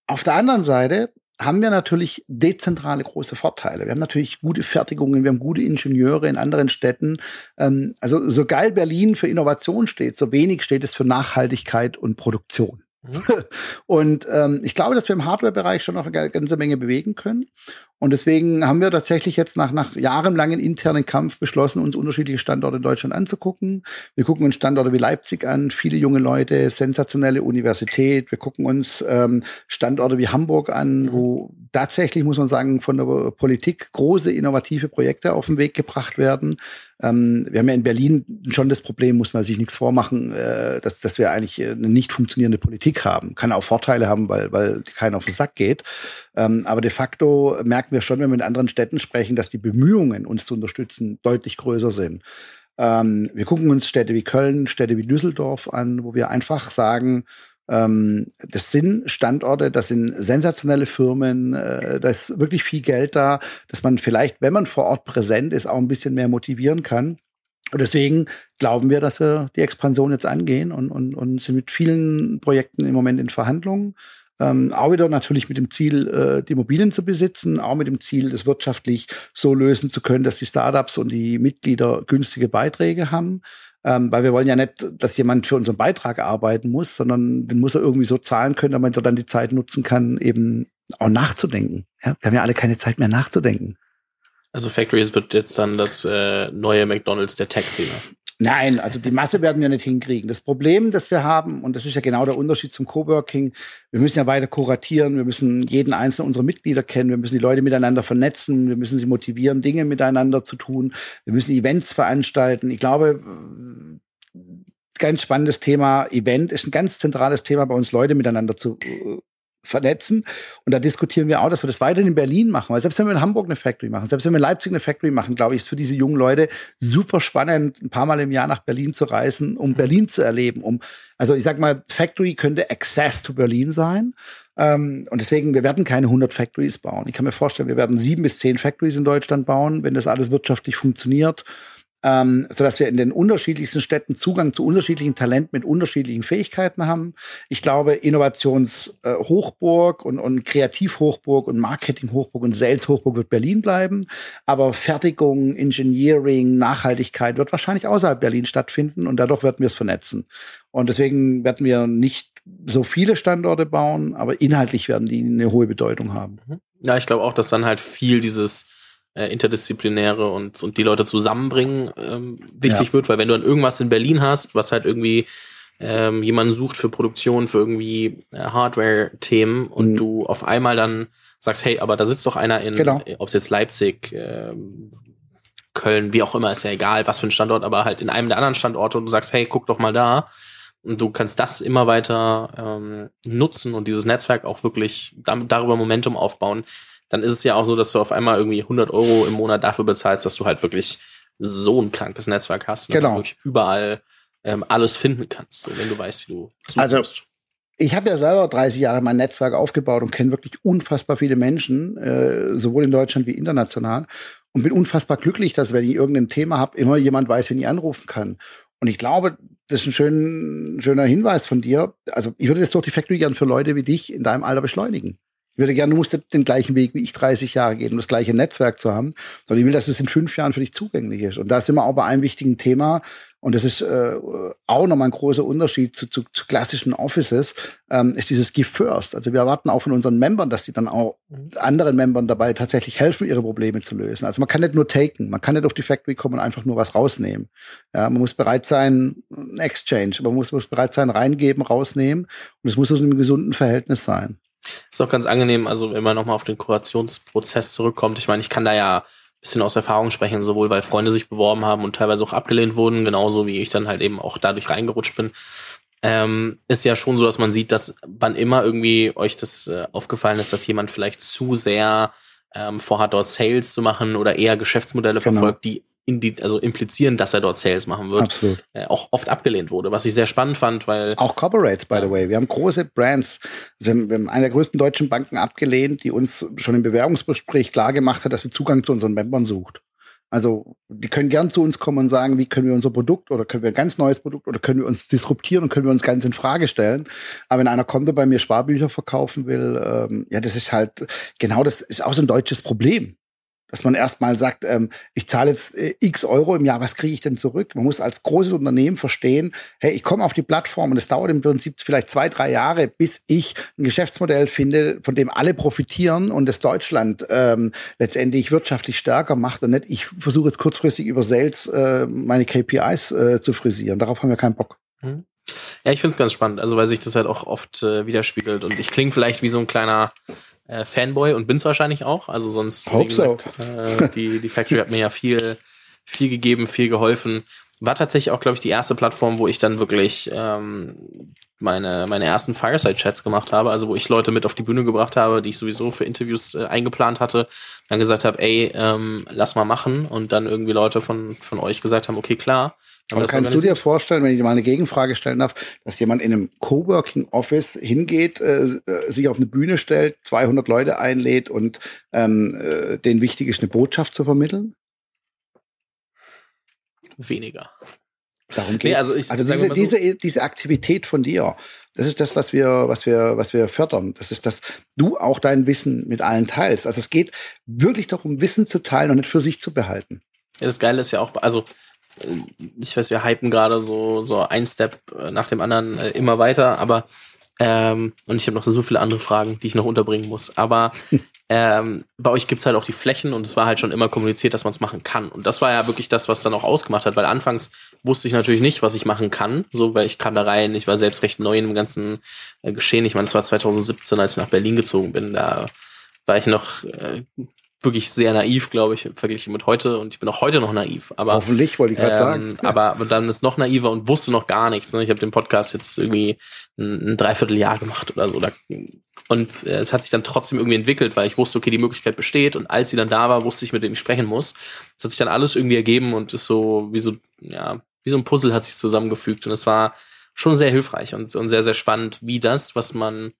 Auf der anderen Seite haben wir natürlich dezentrale große Vorteile. Wir haben natürlich gute Fertigungen, wir haben gute Ingenieure in anderen Städten. Ähm, also so geil Berlin für Innovation steht, so wenig steht es für Nachhaltigkeit und Produktion. Mhm. Und ähm, ich glaube, dass wir im Hardware-Bereich schon noch eine ganze Menge bewegen können. Und deswegen haben wir tatsächlich jetzt nach, nach jahrelangen internen Kampf beschlossen, uns unterschiedliche Standorte in Deutschland anzugucken. Wir gucken uns Standorte wie Leipzig an, viele junge Leute, sensationelle Universität. Wir gucken uns ähm, Standorte wie Hamburg an, wo tatsächlich, muss man sagen, von der Politik große innovative Projekte auf den Weg gebracht werden. Ähm, wir haben ja in Berlin schon das Problem, muss man sich nichts vormachen, äh, dass, dass wir eigentlich eine nicht funktionierende Politik haben. Kann auch Vorteile haben, weil, weil keiner auf den Sack geht. Ähm, aber de facto merken wir schon, wenn wir mit anderen Städten sprechen, dass die Bemühungen, uns zu unterstützen, deutlich größer sind. Ähm, wir gucken uns Städte wie Köln, Städte wie Düsseldorf an, wo wir einfach sagen, ähm, das sind Standorte, das sind sensationelle Firmen, äh, da ist wirklich viel Geld da, dass man vielleicht, wenn man vor Ort präsent ist, auch ein bisschen mehr motivieren kann. Und deswegen glauben wir, dass wir die Expansion jetzt angehen und, und, und sind mit vielen Projekten im Moment in Verhandlungen. Ähm, auch wieder natürlich mit dem Ziel, äh, die Immobilien zu besitzen, auch mit dem Ziel, das wirtschaftlich so lösen zu können, dass die Startups und die Mitglieder günstige Beiträge haben. Ähm, weil wir wollen ja nicht, dass jemand für unseren Beitrag arbeiten muss, sondern den muss er irgendwie so zahlen können, damit er dann die Zeit nutzen kann, eben auch nachzudenken. Ja? Wir haben ja alle keine Zeit mehr nachzudenken. Also Factories wird jetzt dann das äh, neue McDonalds der Tech-Szene. Nein, also die Masse werden wir nicht hinkriegen. Das Problem, das wir haben, und das ist ja genau der Unterschied zum Coworking, wir müssen ja weiter kuratieren, wir müssen jeden einzelnen unserer Mitglieder kennen, wir müssen die Leute miteinander vernetzen, wir müssen sie motivieren, Dinge miteinander zu tun, wir müssen Events veranstalten. Ich glaube, ganz spannendes Thema. Event ist ein ganz zentrales Thema bei uns, Leute miteinander zu äh, vernetzen. Und da diskutieren wir auch, dass wir das weiterhin in Berlin machen. Weil selbst wenn wir in Hamburg eine Factory machen, selbst wenn wir in Leipzig eine Factory machen, glaube ich, ist für diese jungen Leute super spannend, ein paar Mal im Jahr nach Berlin zu reisen, um Berlin zu erleben. Um, also ich sag mal, Factory könnte Access to Berlin sein. Ähm, und deswegen, wir werden keine 100 Factories bauen. Ich kann mir vorstellen, wir werden sieben bis zehn Factories in Deutschland bauen, wenn das alles wirtschaftlich funktioniert ähm, so dass wir in den unterschiedlichsten Städten Zugang zu unterschiedlichen Talenten mit unterschiedlichen Fähigkeiten haben. Ich glaube, Innovationshochburg äh, und, und Kreativhochburg und Marketinghochburg und Sales-Hochburg wird Berlin bleiben. Aber Fertigung, Engineering, Nachhaltigkeit wird wahrscheinlich außerhalb Berlin stattfinden und dadurch werden wir es vernetzen. Und deswegen werden wir nicht so viele Standorte bauen, aber inhaltlich werden die eine hohe Bedeutung haben. Ja, ich glaube auch, dass dann halt viel dieses äh, interdisziplinäre und, und die Leute zusammenbringen ähm, wichtig ja. wird, weil wenn du dann irgendwas in Berlin hast, was halt irgendwie ähm, jemanden sucht für Produktion, für irgendwie äh, Hardware-Themen und mhm. du auf einmal dann sagst, hey, aber da sitzt doch einer in, genau. ob es jetzt Leipzig, äh, Köln, wie auch immer, ist ja egal, was für ein Standort, aber halt in einem der anderen Standorte und du sagst, hey, guck doch mal da. Und du kannst das immer weiter ähm, nutzen und dieses Netzwerk auch wirklich darüber Momentum aufbauen. Dann ist es ja auch so, dass du auf einmal irgendwie 100 Euro im Monat dafür bezahlst, dass du halt wirklich so ein krankes Netzwerk hast. Ne? Genau. wirklich überall ähm, alles finden kannst, so, wenn du weißt, wie du suchst. Also ich habe ja selber 30 Jahre mein Netzwerk aufgebaut und kenne wirklich unfassbar viele Menschen, äh, sowohl in Deutschland wie international. Und bin unfassbar glücklich, dass wenn ich irgendein Thema habe, immer jemand weiß, wen ich anrufen kann. Und ich glaube, das ist ein schön, schöner Hinweis von dir. Also ich würde das durch die Factory gern für Leute wie dich in deinem Alter beschleunigen. Ich würde gerne, du musst den gleichen Weg wie ich 30 Jahre gehen, um das gleiche Netzwerk zu haben, sondern ich will, dass es in fünf Jahren für dich zugänglich ist. Und da sind wir auch bei einem wichtigen Thema. Und das ist äh, auch nochmal ein großer Unterschied zu, zu, zu klassischen Offices, ähm, ist dieses Give First. Also wir erwarten auch von unseren Membern, dass die dann auch mhm. anderen Membern dabei tatsächlich helfen, ihre Probleme zu lösen. Also man kann nicht nur taken, man kann nicht auf die Factory kommen und einfach nur was rausnehmen. Ja, man muss bereit sein, Exchange, man muss, muss bereit sein, reingeben, rausnehmen. Und es muss aus einem gesunden Verhältnis sein. Ist auch ganz angenehm, also wenn man nochmal auf den Kurationsprozess zurückkommt. Ich meine, ich kann da ja ein bisschen aus Erfahrung sprechen, sowohl weil Freunde sich beworben haben und teilweise auch abgelehnt wurden, genauso wie ich dann halt eben auch dadurch reingerutscht bin. Ähm, ist ja schon so, dass man sieht, dass wann immer irgendwie euch das äh, aufgefallen ist, dass jemand vielleicht zu sehr ähm, vorhat, dort Sales zu machen oder eher Geschäftsmodelle genau. verfolgt, die indi also implizieren, dass er dort Sales machen wird, Absolut. Äh, auch oft abgelehnt wurde, was ich sehr spannend fand, weil auch Corporates, by the way, wir haben große Brands, also wir, haben, wir haben eine der größten deutschen Banken abgelehnt, die uns schon im Bewerbungsgespräch klar gemacht hat, dass sie Zugang zu unseren Membern sucht. Also die können gern zu uns kommen und sagen, wie können wir unser Produkt oder können wir ein ganz neues Produkt oder können wir uns disruptieren und können wir uns ganz in Frage stellen. Aber wenn einer kommt und bei mir Sparbücher verkaufen will, ähm, ja, das ist halt genau das ist auch so ein deutsches Problem dass man erstmal sagt, ähm, ich zahle jetzt äh, x Euro im Jahr, was kriege ich denn zurück? Man muss als großes Unternehmen verstehen, hey, ich komme auf die Plattform und es dauert im Prinzip vielleicht zwei, drei Jahre, bis ich ein Geschäftsmodell finde, von dem alle profitieren und das Deutschland ähm, letztendlich wirtschaftlich stärker macht und nicht, ich versuche jetzt kurzfristig über Sales äh, meine KPIs äh, zu frisieren. Darauf haben wir keinen Bock. Mhm. Ja, ich finde es ganz spannend, also weil sich das halt auch oft äh, widerspiegelt und ich klinge vielleicht wie so ein kleiner äh, Fanboy und bin's wahrscheinlich auch. Also sonst, Hope gesagt, so. äh, die, die Factory hat mir ja viel, viel gegeben, viel geholfen. War tatsächlich auch, glaube ich, die erste Plattform, wo ich dann wirklich ähm, meine, meine ersten Fireside-Chats gemacht habe, also wo ich Leute mit auf die Bühne gebracht habe, die ich sowieso für Interviews äh, eingeplant hatte, dann gesagt habe, ey, ähm, lass mal machen und dann irgendwie Leute von, von euch gesagt haben, okay, klar. Aber kannst du dir vorstellen, wenn ich dir mal eine Gegenfrage stellen darf, dass jemand in einem Coworking Office hingeht, äh, äh sich auf eine Bühne stellt, 200 Leute einlädt und ähm, äh, denen wichtig ist, eine Botschaft zu vermitteln? Weniger. Darum geht nee, also, ich, also diese, so. diese, diese Aktivität von dir, das ist das, was wir, was wir, was wir fördern. Das ist, dass du auch dein Wissen mit allen teilst. Also es geht wirklich darum, Wissen zu teilen und nicht für sich zu behalten. Ja, das Geile ist ja auch, also ich weiß, wir hypen gerade so, so ein Step äh, nach dem anderen äh, immer weiter, aber ähm, und ich habe noch so viele andere Fragen, die ich noch unterbringen muss. Aber ähm, bei euch gibt's halt auch die Flächen und es war halt schon immer kommuniziert, dass man es machen kann. Und das war ja wirklich das, was dann auch ausgemacht hat, weil anfangs wusste ich natürlich nicht, was ich machen kann, so weil ich kam da rein, ich war selbst recht neu in dem ganzen äh, Geschehen. Ich meine, es war 2017, als ich nach Berlin gezogen bin. Da war ich noch äh, wirklich sehr naiv, glaube ich, verglichen mit heute. Und ich bin auch heute noch naiv. Aber, Hoffentlich, wollte ich gerade ähm, sagen. Ja. Aber dann ist noch naiver und wusste noch gar nichts. Ne? Ich habe den Podcast jetzt irgendwie ein, ein Dreivierteljahr gemacht oder so. Und äh, es hat sich dann trotzdem irgendwie entwickelt, weil ich wusste, okay, die Möglichkeit besteht. Und als sie dann da war, wusste ich, mit dem ich sprechen muss. Es hat sich dann alles irgendwie ergeben und ist so wie so, ja, wie so ein Puzzle hat sich zusammengefügt. Und es war schon sehr hilfreich und, und sehr, sehr spannend, wie das, was man,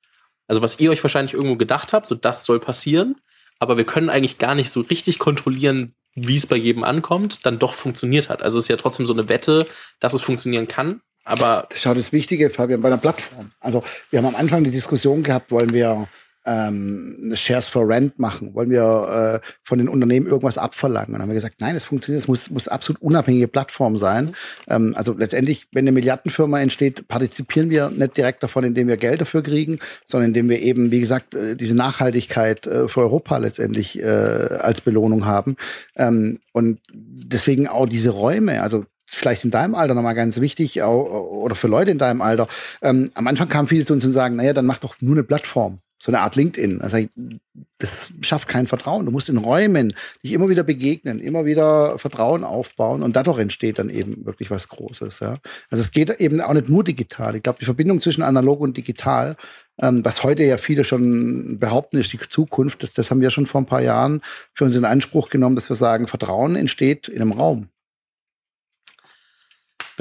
also was ihr euch wahrscheinlich irgendwo gedacht habt, so das soll passieren aber wir können eigentlich gar nicht so richtig kontrollieren, wie es bei jedem ankommt, dann doch funktioniert hat. Also es ist ja trotzdem so eine Wette, dass es funktionieren kann. Aber auch das Wichtige, Fabian, bei einer Plattform. Also wir haben am Anfang die Diskussion gehabt, wollen wir ähm, Shares for Rent machen? Wollen wir äh, von den Unternehmen irgendwas abverlangen? Und dann haben wir gesagt, nein, es funktioniert, es muss, muss absolut unabhängige Plattform sein. Ähm, also letztendlich, wenn eine Milliardenfirma entsteht, partizipieren wir nicht direkt davon, indem wir Geld dafür kriegen, sondern indem wir eben, wie gesagt, äh, diese Nachhaltigkeit äh, für Europa letztendlich äh, als Belohnung haben. Ähm, und deswegen auch diese Räume, also vielleicht in deinem Alter nochmal ganz wichtig, oder für Leute in deinem Alter. Ähm, am Anfang kamen viele zu uns und sagen, naja, dann mach doch nur eine Plattform so eine Art LinkedIn. Also das schafft kein Vertrauen. Du musst in Räumen dich immer wieder begegnen, immer wieder Vertrauen aufbauen und dadurch entsteht dann eben wirklich was Großes. Ja. Also es geht eben auch nicht nur digital. Ich glaube, die Verbindung zwischen analog und digital, ähm, was heute ja viele schon behaupten, ist die Zukunft. Das, das haben wir schon vor ein paar Jahren für uns in Anspruch genommen, dass wir sagen, Vertrauen entsteht in einem Raum.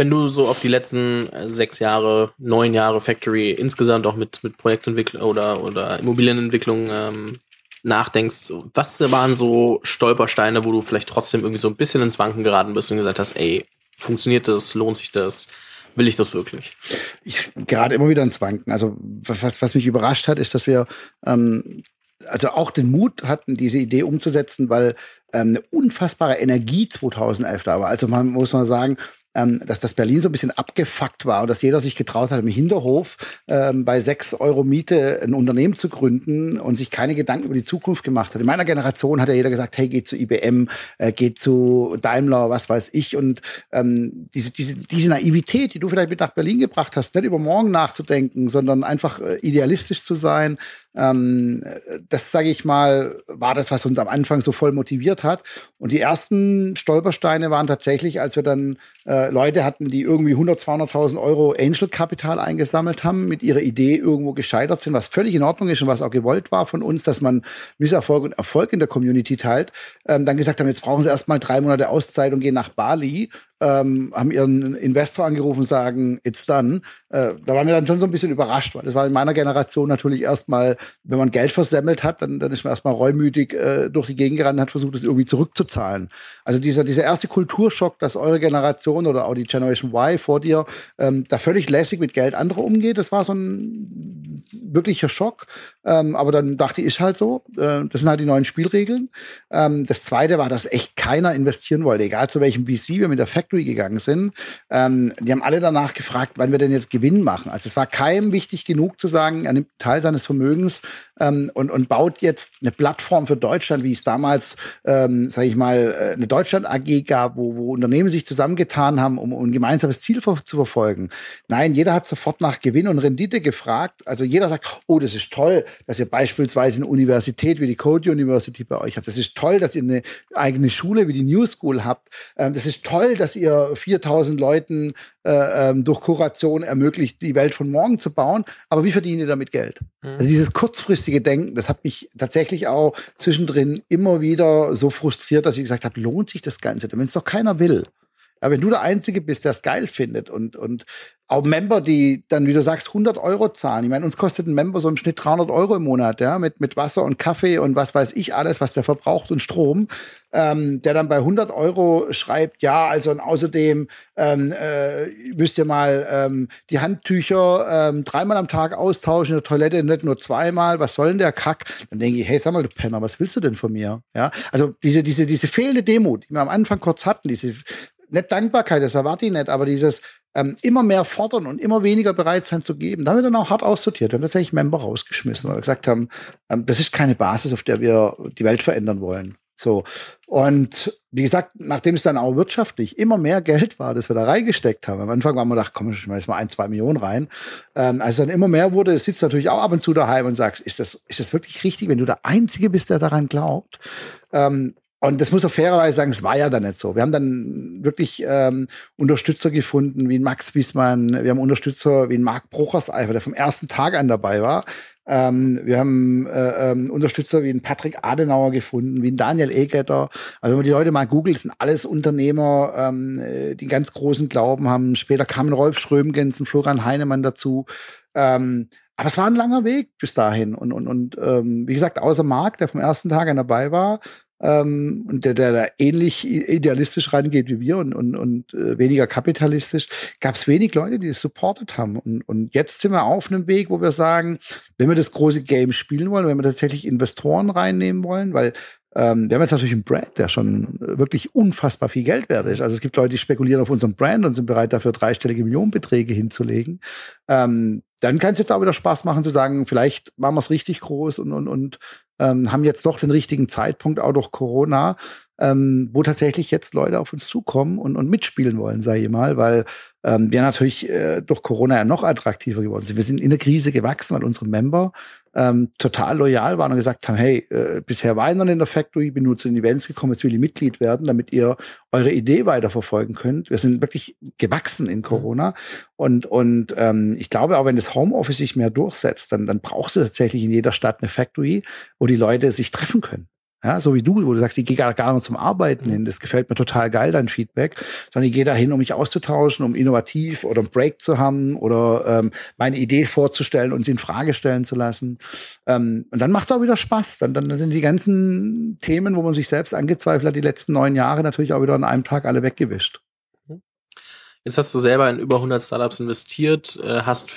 Wenn du so auf die letzten äh, sechs Jahre, neun Jahre Factory insgesamt auch mit, mit Projektentwicklung oder, oder Immobilienentwicklung ähm, nachdenkst, was waren so Stolpersteine, wo du vielleicht trotzdem irgendwie so ein bisschen ins Wanken geraten bist und gesagt hast, ey, funktioniert das, lohnt sich das? Will ich das wirklich? Ich gerade immer wieder ins Wanken. Also was, was mich überrascht hat, ist, dass wir ähm, also auch den Mut hatten, diese Idee umzusetzen, weil ähm, eine unfassbare Energie 2011 da war. Also man muss mal sagen, ähm, dass das Berlin so ein bisschen abgefuckt war und dass jeder sich getraut hat, im Hinterhof ähm, bei sechs Euro Miete ein Unternehmen zu gründen und sich keine Gedanken über die Zukunft gemacht hat. In meiner Generation hat ja jeder gesagt, hey, geht zu IBM, äh, geht zu Daimler, was weiß ich. Und ähm, diese, diese, diese Naivität, die du vielleicht mit nach Berlin gebracht hast, nicht über morgen nachzudenken, sondern einfach äh, idealistisch zu sein, ähm, das, sage ich mal, war das, was uns am Anfang so voll motiviert hat. Und die ersten Stolpersteine waren tatsächlich, als wir dann äh, Leute hatten, die irgendwie 100, 200.000 Euro Angel-Kapital eingesammelt haben, mit ihrer Idee irgendwo gescheitert sind, was völlig in Ordnung ist und was auch gewollt war von uns, dass man Misserfolg und Erfolg in der Community teilt. Ähm, dann gesagt haben, jetzt brauchen sie erstmal drei Monate Auszeit und gehen nach Bali ähm, haben ihren Investor angerufen und sagen, it's done. Äh, da waren wir dann schon so ein bisschen überrascht, weil das war in meiner Generation natürlich erstmal, wenn man Geld versemmelt hat, dann, dann ist man erstmal reumütig äh, durch die Gegend gerannt und hat versucht, das irgendwie zurückzuzahlen. Also dieser, dieser erste Kulturschock, dass eure Generation oder auch die Generation Y vor dir ähm, da völlig lässig mit Geld anderer umgeht, das war so ein wirklicher Schock. Ähm, aber dann dachte ich, ist halt so. Äh, das sind halt die neuen Spielregeln. Ähm, das zweite war, dass echt keiner investieren wollte, egal zu welchem VC wir mit der Fact Factory gegangen sind, ähm, die haben alle danach gefragt, wann wir denn jetzt Gewinn machen. Also es war keinem wichtig genug zu sagen, er nimmt Teil seines Vermögens ähm, und, und baut jetzt eine Plattform für Deutschland, wie es damals, ähm, sage ich mal, äh, eine Deutschland AG gab, wo, wo Unternehmen sich zusammengetan haben, um, um ein gemeinsames Ziel zu verfolgen. Nein, jeder hat sofort nach Gewinn und Rendite gefragt. Also jeder sagt, oh, das ist toll, dass ihr beispielsweise eine Universität wie die Code University bei euch habt. Das ist toll, dass ihr eine eigene Schule wie die New School habt. Ähm, das ist toll, dass ihr ihr 4000 Leuten äh, ähm, durch Kuration ermöglicht, die Welt von morgen zu bauen. Aber wie verdienen ihr damit Geld? Mhm. Also dieses kurzfristige Denken, das hat mich tatsächlich auch zwischendrin immer wieder so frustriert, dass ich gesagt habe, lohnt sich das Ganze? Wenn es doch keiner will. Aber wenn du der Einzige bist, der es geil findet und, und auch Member, die dann, wie du sagst, 100 Euro zahlen. Ich meine, uns kostet ein Member so im Schnitt 300 Euro im Monat, ja, mit, mit Wasser und Kaffee und was weiß ich alles, was der verbraucht und Strom, ähm, der dann bei 100 Euro schreibt, ja, also und außerdem ähm, äh, müsst ihr mal ähm, die Handtücher ähm, dreimal am Tag austauschen, in der Toilette nicht nur zweimal, was soll denn der Kack? Dann denke ich, hey, sag mal, du Penner, was willst du denn von mir? Ja, also diese, diese, diese fehlende Demut, die wir am Anfang kurz hatten, diese nicht Dankbarkeit, das erwarte ich nicht, aber dieses ähm, immer mehr fordern und immer weniger bereit sein zu geben, da haben wir dann auch hart aussortiert und tatsächlich Member rausgeschmissen, weil wir gesagt haben, ähm, das ist keine Basis, auf der wir die Welt verändern wollen. So. Und wie gesagt, nachdem es dann auch wirtschaftlich immer mehr Geld war, das wir da reingesteckt haben. Am Anfang waren wir gedacht, komm, ich schmeiß mal ein, zwei Millionen rein. Ähm, als es dann immer mehr wurde, sitzt natürlich auch ab und zu daheim und sagst, ist das, ist das wirklich richtig, wenn du der Einzige bist, der daran glaubt? Ähm, und das muss auch fairerweise sagen, es war ja dann nicht so. Wir haben dann wirklich ähm, Unterstützer gefunden, wie Max Wiesmann, wir haben Unterstützer wie Marc Brucherseifer, der vom ersten Tag an dabei war. Ähm, wir haben äh, ähm, Unterstützer wie ein Patrick Adenauer gefunden, wie ein Daniel Egetter. Also wenn man die Leute mal googelt, sind alles Unternehmer, ähm, äh, die ganz großen Glauben haben. Später kamen Rolf Schrömgens und Florian Heinemann dazu. Ähm, aber es war ein langer Weg bis dahin. Und, und, und ähm, wie gesagt, außer Marc, der vom ersten Tag an dabei war, ähm, und der, der da ähnlich idealistisch rangeht wie wir und, und, und äh, weniger kapitalistisch, gab es wenig Leute, die es supportet haben. Und, und jetzt sind wir auf einem Weg, wo wir sagen, wenn wir das große Game spielen wollen, wenn wir tatsächlich Investoren reinnehmen wollen, weil ähm, wir haben jetzt natürlich einen Brand, der schon wirklich unfassbar viel Geld wert ist. Also es gibt Leute, die spekulieren auf unserem Brand und sind bereit, dafür dreistellige Millionenbeträge hinzulegen. Ähm, dann kann es jetzt auch wieder Spaß machen zu sagen, vielleicht machen wir es richtig groß und, und, und ähm, haben jetzt doch den richtigen Zeitpunkt, auch durch Corona, ähm, wo tatsächlich jetzt Leute auf uns zukommen und, und mitspielen wollen, sage ich mal, weil ähm, wir natürlich äh, durch Corona ja noch attraktiver geworden sind. Wir sind in der Krise gewachsen, weil unsere Member ähm, total loyal waren und gesagt haben, hey, äh, bisher war ich noch in der Factory, bin nur zu den Events gekommen, jetzt will ich Mitglied werden, damit ihr eure Idee weiterverfolgen könnt. Wir sind wirklich gewachsen in Corona. Und, und ähm, ich glaube, auch wenn das Homeoffice sich mehr durchsetzt, dann, dann brauchst du tatsächlich in jeder Stadt eine Factory, wo die Leute sich treffen können. Ja, so wie du, wo du sagst, ich gehe gar, gar nicht zum Arbeiten hin. Das gefällt mir total geil, dein Feedback. Sondern ich gehe dahin, um mich auszutauschen, um innovativ oder einen Break zu haben oder ähm, meine Idee vorzustellen und sie in Frage stellen zu lassen. Ähm, und dann macht es auch wieder Spaß. Dann, dann sind die ganzen Themen, wo man sich selbst angezweifelt hat, die letzten neun Jahre natürlich auch wieder an einem Tag alle weggewischt. Jetzt hast du selber in über 100 Startups investiert, äh, hast,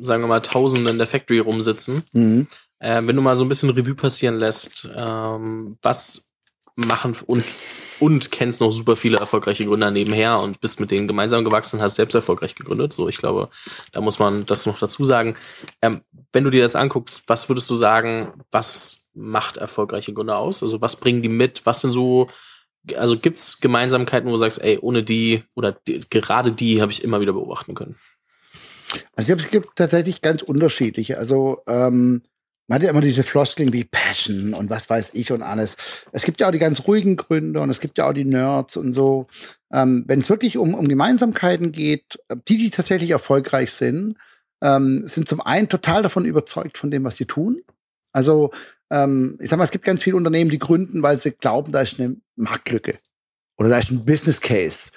sagen wir mal, Tausende in der Factory rumsitzen. Mhm. Äh, wenn du mal so ein bisschen Revue passieren lässt, ähm, was machen und und kennst noch super viele erfolgreiche Gründer nebenher und bist mit denen gemeinsam gewachsen, hast selbst erfolgreich gegründet. So, ich glaube, da muss man das noch dazu sagen. Ähm, wenn du dir das anguckst, was würdest du sagen, was macht erfolgreiche Gründer aus? Also was bringen die mit? Was sind so, also gibt's Gemeinsamkeiten, wo du sagst, ey, ohne die oder die, gerade die habe ich immer wieder beobachten können? Also es gibt tatsächlich ganz unterschiedliche. Also ähm, man hat ja immer diese Floskeln wie Passion und was weiß ich und alles. Es gibt ja auch die ganz ruhigen Gründe und es gibt ja auch die Nerds und so. Ähm, Wenn es wirklich um, um Gemeinsamkeiten geht, die, die tatsächlich erfolgreich sind, ähm, sind zum einen total davon überzeugt von dem, was sie tun. Also ähm, ich sag mal, es gibt ganz viele Unternehmen, die gründen, weil sie glauben, da ist eine Marktlücke oder da ist ein Business Case.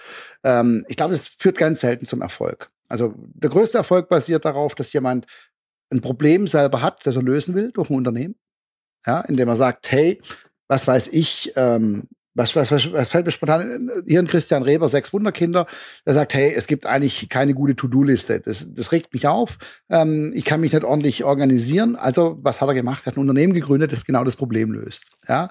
Ähm, ich glaube, das führt ganz selten zum Erfolg. Also der größte Erfolg basiert darauf, dass jemand ein Problem selber hat, das er lösen will durch ein Unternehmen, ja, indem er sagt, hey, was weiß ich, ähm, was, was, was, was fällt mir spontan? Hier ein Christian Reber, sechs Wunderkinder, der sagt, hey, es gibt eigentlich keine gute To-Do-Liste. Das, das regt mich auf. Ähm, ich kann mich nicht ordentlich organisieren. Also, was hat er gemacht? Er hat ein Unternehmen gegründet, das genau das Problem löst. Ja.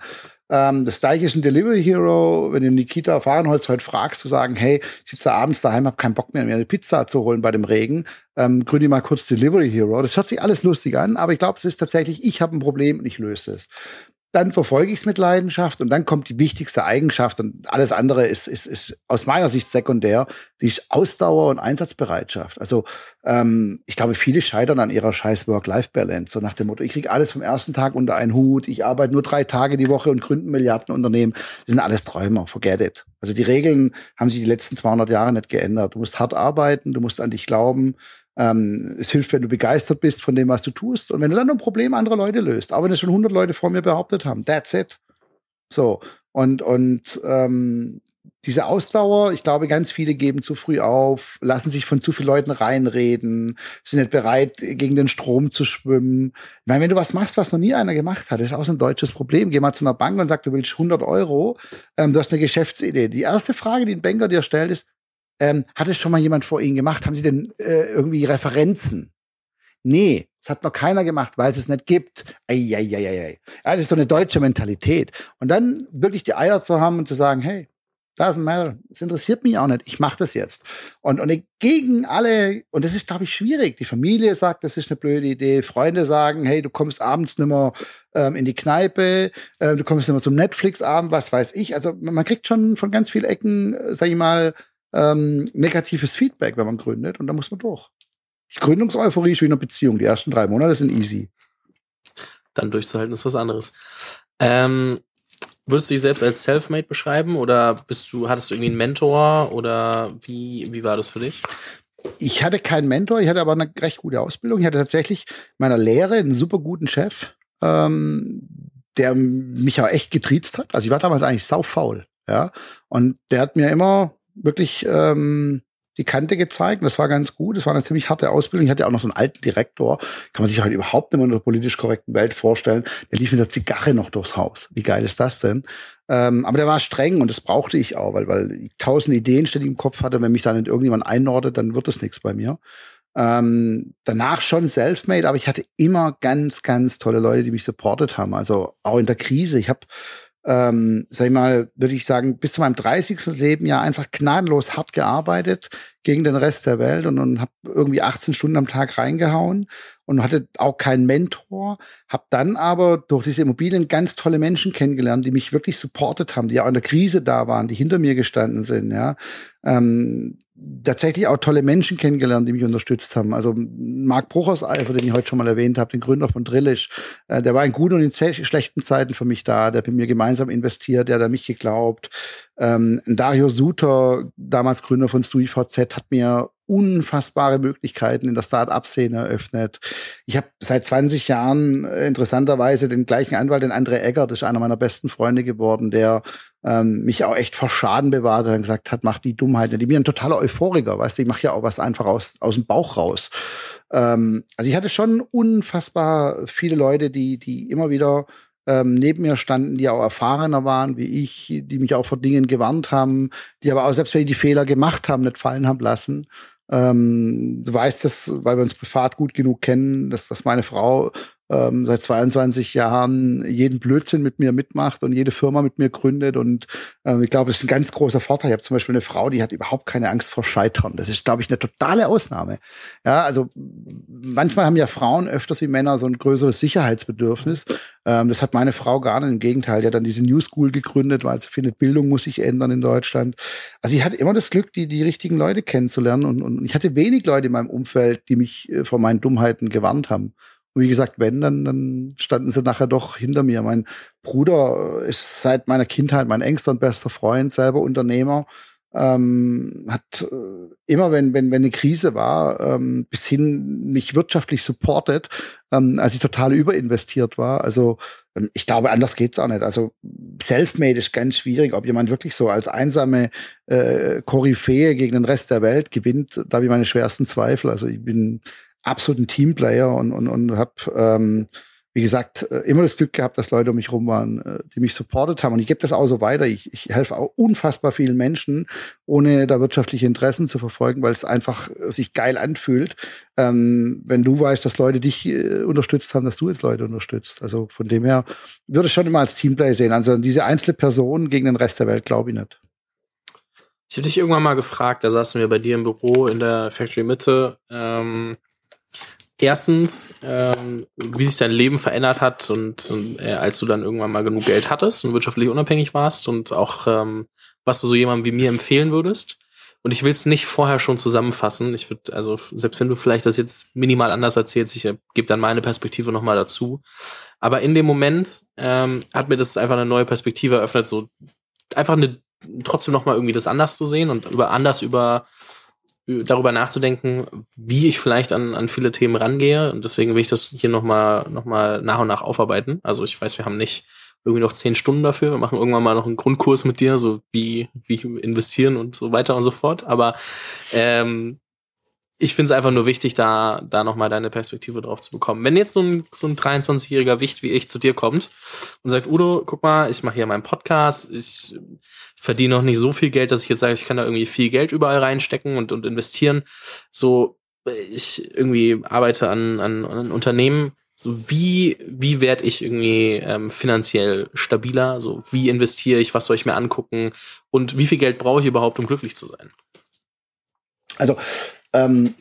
Ähm, das gleiche ist ein Delivery Hero. Wenn du Nikita Fahrenholz heute fragst, zu sagen, hey, ich sitze abends daheim, habe keinen Bock mehr, mir eine Pizza zu holen bei dem Regen, ähm, gründe mal kurz Delivery Hero. Das hört sich alles lustig an, aber ich glaube, es ist tatsächlich, ich habe ein Problem und ich löse es dann verfolge ich es mit Leidenschaft und dann kommt die wichtigste Eigenschaft und alles andere ist, ist, ist aus meiner Sicht sekundär, die Ausdauer und Einsatzbereitschaft. Also ähm, ich glaube, viele scheitern an ihrer scheiß Work-Life-Balance, so nach dem Motto, ich kriege alles vom ersten Tag unter einen Hut, ich arbeite nur drei Tage die Woche und gründe Milliardenunternehmen. Das sind alles Träumer, forget it. Also die Regeln haben sich die letzten 200 Jahre nicht geändert. Du musst hart arbeiten, du musst an dich glauben, ähm, es hilft, wenn du begeistert bist von dem, was du tust. Und wenn du dann ein Problem anderer Leute löst, auch wenn es schon 100 Leute vor mir behauptet haben, that's it. So. Und, und ähm, diese Ausdauer, ich glaube, ganz viele geben zu früh auf, lassen sich von zu vielen Leuten reinreden, sind nicht bereit, gegen den Strom zu schwimmen. Ich wenn du was machst, was noch nie einer gemacht hat, ist auch so ein deutsches Problem. Geh mal zu einer Bank und sag, du willst 100 Euro, ähm, du hast eine Geschäftsidee. Die erste Frage, die ein Banker dir stellt, ist, ähm, hat es schon mal jemand vor Ihnen gemacht? Haben Sie denn äh, irgendwie Referenzen? Nee, das hat noch keiner gemacht, weil es es nicht gibt. Eieieiei. Ja, das ist so eine deutsche Mentalität. Und dann wirklich die Eier zu haben und zu sagen, hey, doesn't matter, es interessiert mich auch nicht, ich mache das jetzt. Und, und gegen alle, und das ist, glaube ich, schwierig. Die Familie sagt, das ist eine blöde Idee. Freunde sagen, hey, du kommst abends nicht mehr ähm, in die Kneipe, äh, du kommst nicht mehr zum Netflix-Abend, was weiß ich. Also man kriegt schon von ganz vielen Ecken, äh, sag ich mal, ähm, negatives Feedback, wenn man gründet und da muss man durch. Die Gründungseuphorie ist wie eine Beziehung. Die ersten drei Monate sind easy. Dann durchzuhalten ist was anderes. Ähm, würdest du dich selbst als Selfmade beschreiben oder bist du, hattest du irgendwie einen Mentor oder wie, wie war das für dich? Ich hatte keinen Mentor, ich hatte aber eine recht gute Ausbildung. Ich hatte tatsächlich meiner Lehre einen super guten Chef, ähm, der mich auch echt getriezt hat. Also ich war damals eigentlich saufaul, ja. Und der hat mir immer wirklich ähm, die Kante gezeigt. Das war ganz gut. Das war eine ziemlich harte Ausbildung. Ich hatte auch noch so einen alten Direktor. Kann man sich halt überhaupt nicht mehr in der politisch korrekten Welt vorstellen. Der lief mit der Zigarre noch durchs Haus. Wie geil ist das denn? Ähm, aber der war streng und das brauchte ich auch, weil, weil ich tausend Ideen ständig im Kopf hatte. Wenn mich dann nicht irgendjemand einordnet, dann wird es nichts bei mir. Ähm, danach schon self-made, aber ich hatte immer ganz, ganz tolle Leute, die mich supportet haben. Also auch in der Krise. Ich habe ähm, sag ich mal, würde ich sagen, bis zu meinem 30. Lebensjahr einfach gnadenlos hart gearbeitet gegen den Rest der Welt und, und habe irgendwie 18 Stunden am Tag reingehauen und hatte auch keinen Mentor, habe dann aber durch diese Immobilien ganz tolle Menschen kennengelernt, die mich wirklich supportet haben, die auch in der Krise da waren, die hinter mir gestanden sind, ja. Ähm, tatsächlich auch tolle Menschen kennengelernt, die mich unterstützt haben. Also Marc Brucherseifer, den ich heute schon mal erwähnt habe, den Gründer von Drillisch, äh, der war in guten und in schlechten Zeiten für mich da, der hat mit mir gemeinsam investiert, der hat an mich geglaubt. Ähm, Dario Suter, damals Gründer von StudiVZ, hat mir unfassbare Möglichkeiten in der Start-up-Szene eröffnet. Ich habe seit 20 Jahren äh, interessanterweise den gleichen Anwalt, den André Egger, das ist einer meiner besten Freunde geworden, der ähm, mich auch echt vor Schaden bewahrt und gesagt hat, mach die Dummheit. Ich bin ein totaler Euphoriker, weißt du, ich mache ja auch was einfach aus, aus dem Bauch raus. Ähm, also ich hatte schon unfassbar viele Leute, die, die immer wieder ähm, neben mir standen, die auch erfahrener waren wie ich, die mich auch vor Dingen gewarnt haben, die aber auch selbst wenn die Fehler gemacht haben, nicht fallen haben lassen. Ähm, du weißt das, weil wir uns privat gut genug kennen, dass, dass meine Frau ähm, seit 22 Jahren jeden Blödsinn mit mir mitmacht und jede Firma mit mir gründet. Und ähm, ich glaube, das ist ein ganz großer Vorteil. Ich habe zum Beispiel eine Frau, die hat überhaupt keine Angst vor Scheitern. Das ist, glaube ich, eine totale Ausnahme. Ja, also manchmal haben ja Frauen öfters wie Männer so ein größeres Sicherheitsbedürfnis. Ähm, das hat meine Frau gar nicht. Im Gegenteil, die hat dann diese New School gegründet, weil sie findet, Bildung muss sich ändern in Deutschland. Also ich hatte immer das Glück, die, die richtigen Leute kennenzulernen. Und, und ich hatte wenig Leute in meinem Umfeld, die mich äh, vor meinen Dummheiten gewarnt haben. Und wie gesagt, wenn, dann, dann standen sie nachher doch hinter mir. Mein Bruder ist seit meiner Kindheit mein engster und bester Freund, selber Unternehmer. Ähm, hat äh, immer, wenn, wenn, wenn eine Krise war, ähm, bis hin mich wirtschaftlich supportet, ähm, als ich total überinvestiert war. Also ähm, ich glaube, anders geht's auch nicht. Also Selfmade ist ganz schwierig, ob jemand wirklich so als einsame äh, Koryphäe gegen den Rest der Welt gewinnt, da habe ich meine schwersten Zweifel. Also ich bin absoluten Teamplayer und, und, und habe, ähm, wie gesagt, äh, immer das Glück gehabt, dass Leute um mich rum waren, äh, die mich supportet haben. Und ich gebe das auch so weiter. Ich, ich helfe auch unfassbar vielen Menschen, ohne da wirtschaftliche Interessen zu verfolgen, weil es einfach sich geil anfühlt, ähm, wenn du weißt, dass Leute dich äh, unterstützt haben, dass du jetzt Leute unterstützt. Also von dem her würde ich schon immer als Teamplayer sehen. Also diese einzelne Person gegen den Rest der Welt glaube ich nicht. Ich habe dich irgendwann mal gefragt, da saßen wir bei dir im Büro in der Factory Mitte, ähm, erstens, ähm, wie sich dein Leben verändert hat und, und äh, als du dann irgendwann mal genug Geld hattest und wirtschaftlich unabhängig warst und auch ähm, was du so jemandem wie mir empfehlen würdest. Und ich will es nicht vorher schon zusammenfassen. Ich würde, also selbst wenn du vielleicht das jetzt minimal anders erzählst, ich äh, gebe dann meine Perspektive nochmal dazu. Aber in dem Moment ähm, hat mir das einfach eine neue Perspektive eröffnet, so einfach eine trotzdem nochmal irgendwie das anders zu sehen und über anders über darüber nachzudenken, wie ich vielleicht an, an viele Themen rangehe. Und deswegen will ich das hier nochmal noch mal nach und nach aufarbeiten. Also ich weiß, wir haben nicht irgendwie noch zehn Stunden dafür. Wir machen irgendwann mal noch einen Grundkurs mit dir, so wie, wie investieren und so weiter und so fort. Aber ähm, ich finde es einfach nur wichtig, da, da nochmal deine Perspektive drauf zu bekommen. Wenn jetzt so ein, so ein 23-jähriger Wicht wie ich zu dir kommt und sagt, Udo, guck mal, ich mache hier meinen Podcast, ich verdiene noch nicht so viel Geld, dass ich jetzt sage, ich kann da irgendwie viel Geld überall reinstecken und, und investieren. So, ich irgendwie arbeite an, an, an Unternehmen. So, wie, wie werde ich irgendwie ähm, finanziell stabiler? So, wie investiere ich? Was soll ich mir angucken? Und wie viel Geld brauche ich überhaupt, um glücklich zu sein? Also, ähm,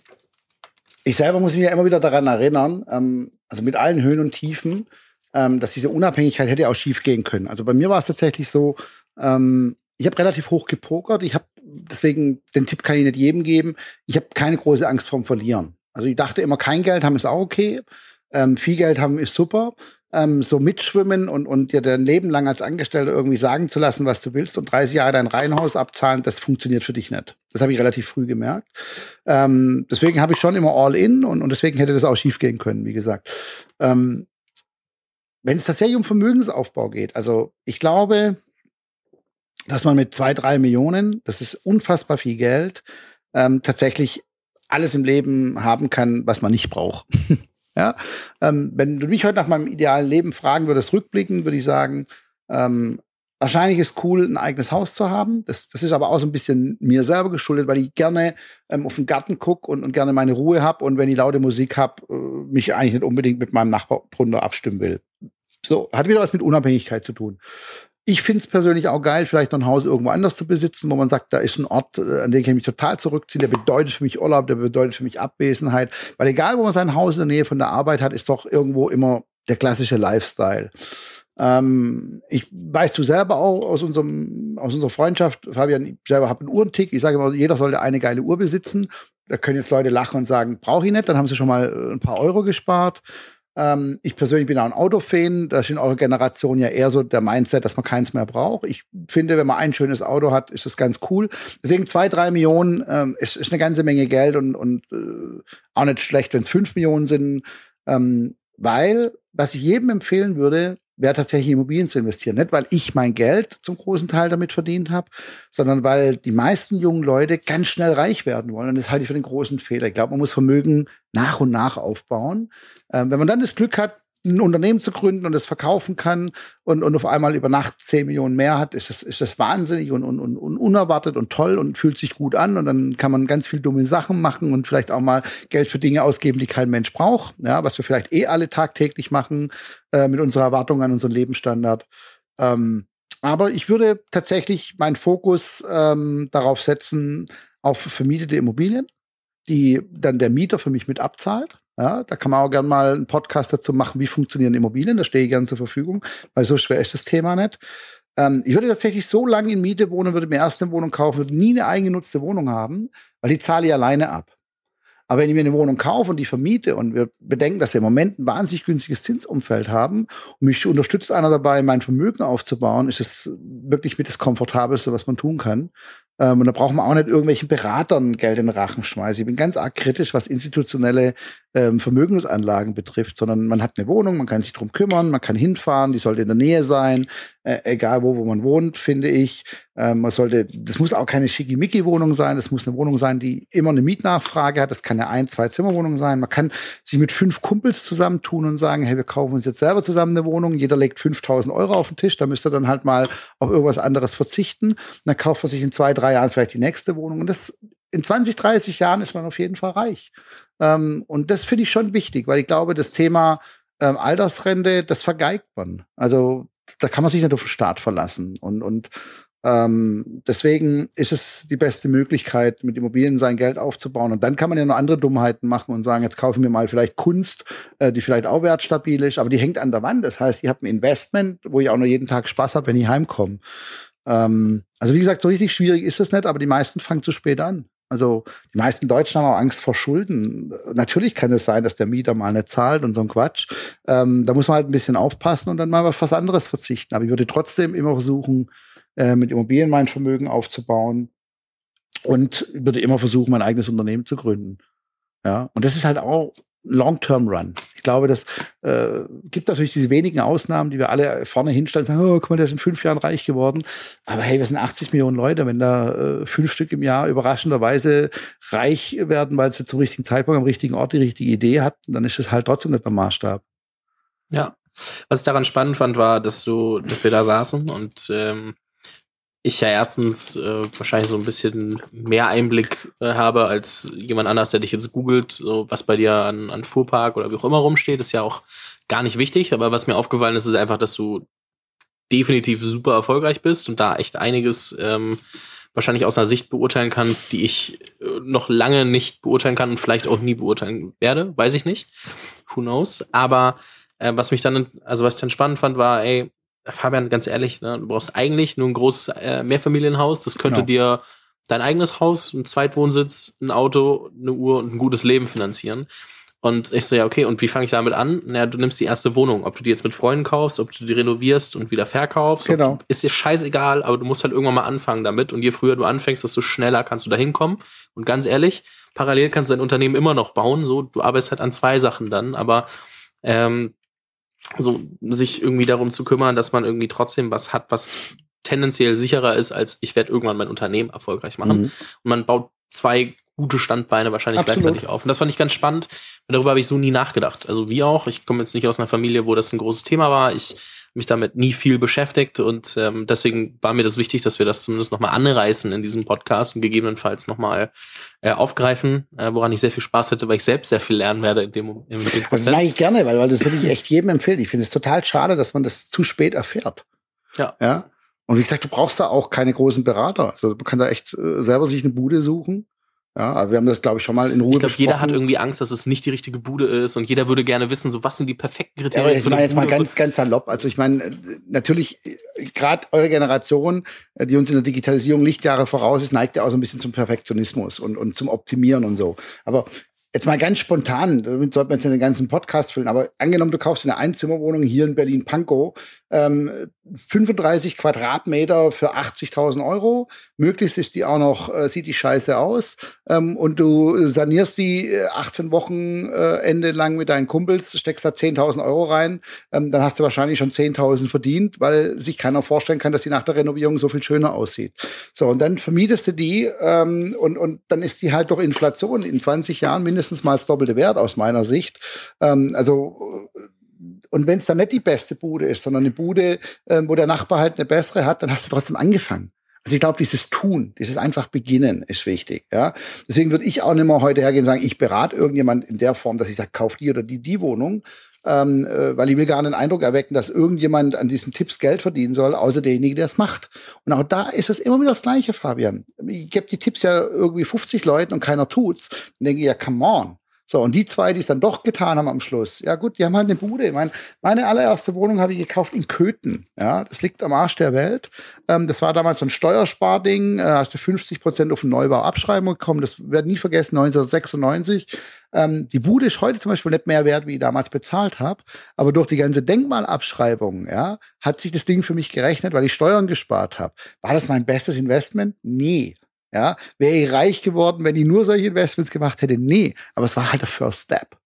ich selber muss mich ja immer wieder daran erinnern, ähm, also mit allen Höhen und Tiefen, ähm, dass diese Unabhängigkeit hätte auch schief gehen können. Also bei mir war es tatsächlich so, ähm, ich habe relativ hoch gepokert. Ich habe deswegen den Tipp kann ich nicht jedem geben. Ich habe keine große Angst vorm Verlieren. Also ich dachte immer, kein Geld haben ist auch okay. Ähm, viel Geld haben ist super ähm, so mitschwimmen und, und dir dein Leben lang als Angestellter irgendwie sagen zu lassen, was du willst und 30 Jahre dein Reihenhaus abzahlen, das funktioniert für dich nicht. Das habe ich relativ früh gemerkt. Ähm, deswegen habe ich schon immer all in und, und deswegen hätte das auch schief gehen können, wie gesagt. Ähm, wenn es tatsächlich um Vermögensaufbau geht, also ich glaube, dass man mit zwei, drei Millionen, das ist unfassbar viel Geld, ähm, tatsächlich alles im Leben haben kann, was man nicht braucht. ja, ähm, wenn du mich heute nach meinem idealen Leben fragen würdest, rückblicken, würde ich sagen, ähm, Wahrscheinlich ist cool, ein eigenes Haus zu haben. Das, das ist aber auch so ein bisschen mir selber geschuldet, weil ich gerne ähm, auf den Garten gucke und, und gerne meine Ruhe habe und wenn ich laute Musik habe, äh, mich eigentlich nicht unbedingt mit meinem Nachbar drunter abstimmen will. So, hat wieder was mit Unabhängigkeit zu tun. Ich finde es persönlich auch geil, vielleicht noch ein Haus irgendwo anders zu besitzen, wo man sagt, da ist ein Ort, äh, an den kann ich mich total zurückziehen, der bedeutet für mich Urlaub, der bedeutet für mich Abwesenheit. Weil egal, wo man sein Haus in der Nähe von der Arbeit hat, ist doch irgendwo immer der klassische Lifestyle. Ähm, ich weißt du selber auch aus unserem aus unserer Freundschaft, Fabian, ich selber habe einen Uhrentick. Ich sage immer, jeder sollte eine geile Uhr besitzen. Da können jetzt Leute lachen und sagen, brauche ich nicht, dann haben sie schon mal äh, ein paar Euro gespart. Ähm, ich persönlich bin auch ein Autofan. Da ist in eurer Generation ja eher so der Mindset, dass man keins mehr braucht. Ich finde, wenn man ein schönes Auto hat, ist das ganz cool. Deswegen zwei, drei Millionen ähm, ist, ist eine ganze Menge Geld und, und äh, auch nicht schlecht, wenn es fünf Millionen sind. Ähm, weil, was ich jedem empfehlen würde, wäre tatsächlich Immobilien zu investieren. Nicht, weil ich mein Geld zum großen Teil damit verdient habe, sondern weil die meisten jungen Leute ganz schnell reich werden wollen. Und das halte ich für den großen Fehler. Ich glaube, man muss Vermögen nach und nach aufbauen. Ähm, wenn man dann das Glück hat, ein Unternehmen zu gründen und es verkaufen kann und, und auf einmal über Nacht 10 Millionen mehr hat, ist das, ist das wahnsinnig und, und, und unerwartet und toll und fühlt sich gut an und dann kann man ganz viel dumme Sachen machen und vielleicht auch mal Geld für Dinge ausgeben, die kein Mensch braucht, ja, was wir vielleicht eh alle tagtäglich machen äh, mit unserer Erwartung an unseren Lebensstandard. Ähm, aber ich würde tatsächlich meinen Fokus ähm, darauf setzen, auf vermietete Immobilien, die dann der Mieter für mich mit abzahlt ja, da kann man auch gerne mal einen Podcast dazu machen, wie funktionieren Immobilien. Da stehe ich gerne zur Verfügung, weil so schwer ist das Thema nicht. Ähm, ich würde tatsächlich so lange in Miete wohnen, würde mir erst eine Wohnung kaufen, würde nie eine eigengenutzte Wohnung haben, weil die zahle ich alleine ab. Aber wenn ich mir eine Wohnung kaufe und die vermiete und wir bedenken, dass wir im Moment ein wahnsinnig günstiges Zinsumfeld haben und mich unterstützt einer dabei, mein Vermögen aufzubauen, ist es wirklich mit das Komfortabelste, was man tun kann. Ähm, und da braucht man auch nicht irgendwelchen Beratern Geld in den Rachen schmeißen. Ich bin ganz arg kritisch, was institutionelle ähm, Vermögensanlagen betrifft, sondern man hat eine Wohnung, man kann sich drum kümmern, man kann hinfahren, die sollte in der Nähe sein, äh, egal wo, wo man wohnt, finde ich. Ähm, man sollte, das muss auch keine Schickimicki-Wohnung sein, das muss eine Wohnung sein, die immer eine Mietnachfrage hat. Das kann eine ein-, zwei Zimmerwohnung sein. Man kann sich mit fünf Kumpels zusammentun und sagen, hey, wir kaufen uns jetzt selber zusammen eine Wohnung. Jeder legt 5000 Euro auf den Tisch, da müsst ihr dann halt mal auf irgendwas anderes verzichten. Und dann kauft man sich in zwei, drei Jahren vielleicht die nächste Wohnung. Und das in 20, 30 Jahren ist man auf jeden Fall reich. Ähm, und das finde ich schon wichtig, weil ich glaube, das Thema ähm, Altersrente, das vergeigt man. Also da kann man sich nicht auf den Staat verlassen. Und, und ähm, deswegen ist es die beste Möglichkeit, mit Immobilien sein Geld aufzubauen. Und dann kann man ja noch andere Dummheiten machen und sagen, jetzt kaufen wir mal vielleicht Kunst, äh, die vielleicht auch wertstabil ist, aber die hängt an der Wand. Das heißt, ihr habt ein Investment, wo ich auch nur jeden Tag Spaß habe, wenn ich heimkomme. Ähm, also wie gesagt, so richtig schwierig ist es nicht, aber die meisten fangen zu spät an. Also die meisten Deutschen haben auch Angst vor Schulden. Natürlich kann es sein, dass der Mieter mal nicht zahlt und so ein Quatsch. Ähm, da muss man halt ein bisschen aufpassen und dann mal auf was anderes verzichten. Aber ich würde trotzdem immer versuchen, äh, mit Immobilien mein Vermögen aufzubauen und würde immer versuchen, mein eigenes Unternehmen zu gründen. Ja, und das ist halt auch Long-Term-Run. Ich glaube, das äh, gibt natürlich diese wenigen Ausnahmen, die wir alle vorne hinstellen und sagen, oh, guck mal, der ist in fünf Jahren reich geworden. Aber hey, wir sind 80 Millionen Leute. Wenn da äh, fünf Stück im Jahr überraschenderweise reich werden, weil sie zum richtigen Zeitpunkt am richtigen Ort die richtige Idee hatten, dann ist es halt trotzdem nicht der Maßstab. Ja. Was ich daran spannend fand, war, dass du, dass wir da saßen und ähm, ich ja erstens äh, wahrscheinlich so ein bisschen mehr Einblick äh, habe als jemand anders, der dich jetzt googelt, so was bei dir an, an Fuhrpark oder wie auch immer rumsteht, ist ja auch gar nicht wichtig. Aber was mir aufgefallen ist, ist einfach, dass du definitiv super erfolgreich bist und da echt einiges ähm, wahrscheinlich aus einer Sicht beurteilen kannst, die ich äh, noch lange nicht beurteilen kann und vielleicht auch nie beurteilen werde, weiß ich nicht. Who knows? Aber äh, was mich dann, also was ich dann spannend fand, war, ey, Fabian, ganz ehrlich, ne, du brauchst eigentlich nur ein großes äh, Mehrfamilienhaus. Das könnte genau. dir dein eigenes Haus, ein Zweitwohnsitz, ein Auto, eine Uhr und ein gutes Leben finanzieren. Und ich so, ja, okay, und wie fange ich damit an? Naja, du nimmst die erste Wohnung. Ob du die jetzt mit Freunden kaufst, ob du die renovierst und wieder verkaufst, genau. Du, ist dir scheißegal, aber du musst halt irgendwann mal anfangen damit. Und je früher du anfängst, desto schneller kannst du da hinkommen. Und ganz ehrlich, parallel kannst du dein Unternehmen immer noch bauen. So, du arbeitest halt an zwei Sachen dann, aber ähm, so sich irgendwie darum zu kümmern, dass man irgendwie trotzdem was hat, was tendenziell sicherer ist, als ich werde irgendwann mein Unternehmen erfolgreich machen. Mhm. Und man baut zwei gute Standbeine wahrscheinlich Absolut. gleichzeitig auf. Und das fand ich ganz spannend. Darüber habe ich so nie nachgedacht. Also wie auch. Ich komme jetzt nicht aus einer Familie, wo das ein großes Thema war. Ich mich damit nie viel beschäftigt und ähm, deswegen war mir das wichtig, dass wir das zumindest nochmal anreißen in diesem Podcast und gegebenenfalls nochmal äh, aufgreifen, äh, woran ich sehr viel Spaß hätte, weil ich selbst sehr viel lernen werde in dem, in dem Prozess. Das mache ich gerne, weil, weil das würde ich echt jedem empfehlen. Ich finde es total schade, dass man das zu spät erfährt. Ja. Ja. Und wie gesagt, du brauchst da auch keine großen Berater. Also man kann da echt äh, selber sich eine Bude suchen ja, also wir haben das, glaube ich, schon mal in Ruhe Ich glaube, jeder hat irgendwie Angst, dass es nicht die richtige Bude ist und jeder würde gerne wissen, so was sind die perfekten Kriterien. Ja, ich meine jetzt mal ganz, ganz salopp. Also ich meine, natürlich, gerade eure Generation, die uns in der Digitalisierung Lichtjahre voraus ist, neigt ja auch so ein bisschen zum Perfektionismus und, und zum Optimieren und so. Aber Jetzt mal ganz spontan, damit sollte man jetzt den ganzen Podcast füllen, aber angenommen, du kaufst eine Einzimmerwohnung hier in Berlin-Pankow, ähm, 35 Quadratmeter für 80.000 Euro. Möglichst ist die auch noch, äh, sieht die scheiße aus. Ähm, und du sanierst die 18 äh, Wochen äh, Ende lang mit deinen Kumpels, steckst da 10.000 Euro rein. Ähm, dann hast du wahrscheinlich schon 10.000 verdient, weil sich keiner vorstellen kann, dass die nach der Renovierung so viel schöner aussieht. So, und dann vermietest du die ähm, und, und dann ist die halt durch Inflation in 20 Jahren mindestens mal das doppelte Wert aus meiner Sicht. Ähm, also und wenn es dann nicht die beste Bude ist, sondern eine Bude, äh, wo der Nachbar halt eine bessere hat, dann hast du trotzdem angefangen. Also ich glaube, dieses Tun, dieses einfach Beginnen ist wichtig. Ja, deswegen würde ich auch nicht mehr heute hergehen und sagen, ich berate irgendjemand in der Form, dass ich sage, kauf die oder die die Wohnung, ähm, äh, weil ich will gar den Eindruck erwecken, dass irgendjemand an diesen Tipps Geld verdienen soll, außer derjenige, der es macht. Und auch da ist es immer wieder das Gleiche, Fabian. Ich gebe die Tipps ja irgendwie 50 Leuten und keiner tut's. Dann denke ich ja, come on. So, und die zwei, die es dann doch getan haben am Schluss, ja gut, die haben halt eine Bude. Meine, meine allererste Wohnung habe ich gekauft in Köthen. Ja, das liegt am Arsch der Welt. Ähm, das war damals so ein Steuersparding. Äh, hast du 50 Prozent auf den Neubau Abschreibung bekommen. Das wird nie vergessen, 1996. Ähm, die Bude ist heute zum Beispiel nicht mehr wert, wie ich damals bezahlt habe. Aber durch die ganze Denkmalabschreibung, ja, hat sich das Ding für mich gerechnet, weil ich Steuern gespart habe. War das mein bestes Investment? Nee. Ja, wäre ich reich geworden, wenn ich nur solche Investments gemacht hätte? Nee, aber es war halt der First Step.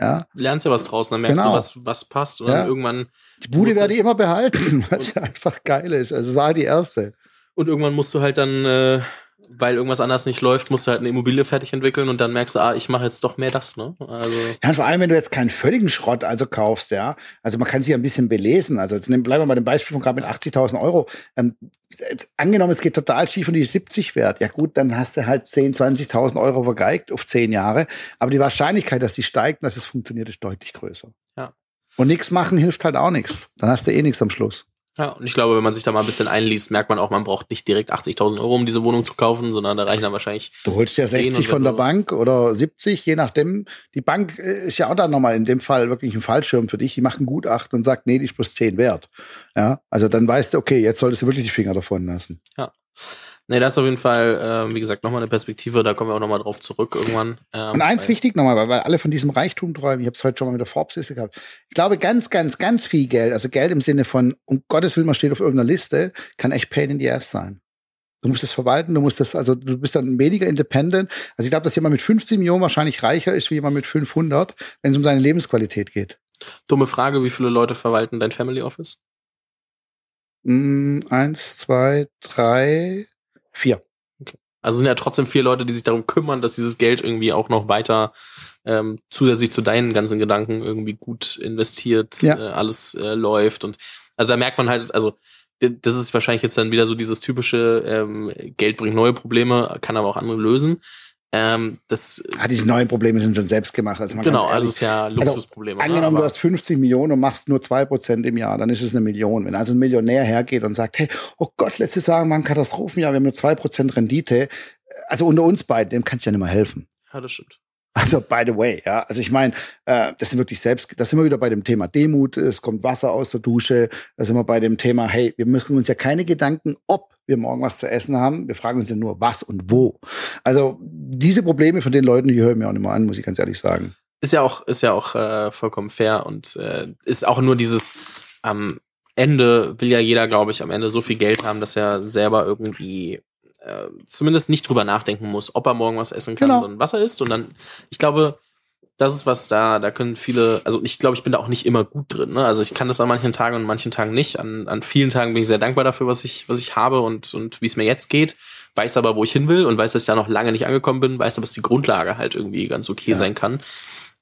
Ja. Lernst ja was draußen, dann merkst genau. du, was, was passt und ja. dann irgendwann. Die Bude werde ich immer behalten, weil sie einfach geil ist. Also es war halt die erste. Und irgendwann musst du halt dann äh, weil irgendwas anders nicht läuft, musst du halt eine Immobilie fertig entwickeln und dann merkst du, ah, ich mache jetzt doch mehr das, ne? Also ja, vor allem, wenn du jetzt keinen völligen Schrott also kaufst, ja. Also man kann sich ein bisschen belesen. Also jetzt bleiben wir bei dem Beispiel von gerade mit 80.000 Euro. Ähm, jetzt, angenommen, es geht total schief und die ist 70 wert. Ja gut, dann hast du halt 10, 20.000 Euro vergeigt auf 10 Jahre. Aber die Wahrscheinlichkeit, dass die steigt und dass es funktioniert, ist deutlich größer. Ja. Und nichts machen hilft halt auch nichts. Dann hast du eh nichts am Schluss. Ja, und ich glaube, wenn man sich da mal ein bisschen einliest, merkt man auch, man braucht nicht direkt 80.000 Euro, um diese Wohnung zu kaufen, sondern da reichen dann wahrscheinlich. Du holst ja 60 von der Bank oder 70, je nachdem. Die Bank äh, ist ja auch dann nochmal in dem Fall wirklich ein Fallschirm für dich. Die macht ein Gutachten und sagt, nee, die ist plus 10 wert. Ja, also dann weißt du, okay, jetzt solltest du wirklich die Finger davon lassen. Ja. Nee, das ist auf jeden Fall, äh, wie gesagt, nochmal eine Perspektive, da kommen wir auch nochmal drauf zurück irgendwann. Ähm, und eins wichtig nochmal, weil, weil alle von diesem Reichtum träumen, ich habe es heute schon mal mit der Forbes-Liste gehabt. Ich glaube, ganz, ganz, ganz viel Geld, also Geld im Sinne von, um Gottes Willen, man steht auf irgendeiner Liste, kann echt Pain in the Ass sein. Du musst das verwalten, du musst das, also du bist dann weniger independent. Also ich glaube, dass jemand mit 15 Millionen wahrscheinlich reicher ist wie jemand mit 500, wenn es um seine Lebensqualität geht. Dumme Frage, wie viele Leute verwalten dein Family Office? Mm, eins, zwei, drei, vier. Also sind ja trotzdem vier Leute, die sich darum kümmern, dass dieses Geld irgendwie auch noch weiter ähm, zusätzlich zu deinen ganzen Gedanken irgendwie gut investiert, ja. äh, alles äh, läuft. Und also da merkt man halt, also das ist wahrscheinlich jetzt dann wieder so dieses typische ähm, Geld bringt neue Probleme, kann aber auch andere lösen. Ähm, das, ah, diese neuen Probleme sind schon selbst gemacht. Also genau, also es ist ja also Luxusprobleme. Also, angenommen, ne? du hast 50 Millionen und machst nur zwei Prozent im Jahr, dann ist es eine Million. Wenn also ein Millionär hergeht und sagt, hey, oh Gott, letztes Jahr war ein Katastrophenjahr, wir haben nur zwei Prozent Rendite. Also unter uns beiden, dem kannst du ja nicht mehr helfen. Ja, das stimmt. Also by the way, ja. Also ich meine, äh, das sind wirklich selbst, das sind wir wieder bei dem Thema Demut, es kommt Wasser aus der Dusche, da sind wir bei dem Thema, hey, wir machen uns ja keine Gedanken, ob wir morgen was zu essen haben. Wir fragen uns ja nur, was und wo. Also diese Probleme von den Leuten, die hören mir auch nicht mehr an, muss ich ganz ehrlich sagen. Ist ja auch, ist ja auch äh, vollkommen fair und äh, ist auch nur dieses am Ende will ja jeder, glaube ich, am Ende so viel Geld haben, dass er selber irgendwie äh, zumindest nicht drüber nachdenken muss, ob er morgen was essen kann, genau. sondern was er isst. Und dann, ich glaube, das ist was da, da können viele, also ich glaube, ich bin da auch nicht immer gut drin. Ne? Also ich kann das an manchen Tagen und an manchen Tagen nicht. An, an vielen Tagen bin ich sehr dankbar dafür, was ich, was ich habe und, und wie es mir jetzt geht. Weiß aber, wo ich hin will und weiß, dass ich da noch lange nicht angekommen bin, weiß aber, dass die Grundlage halt irgendwie ganz okay ja. sein kann.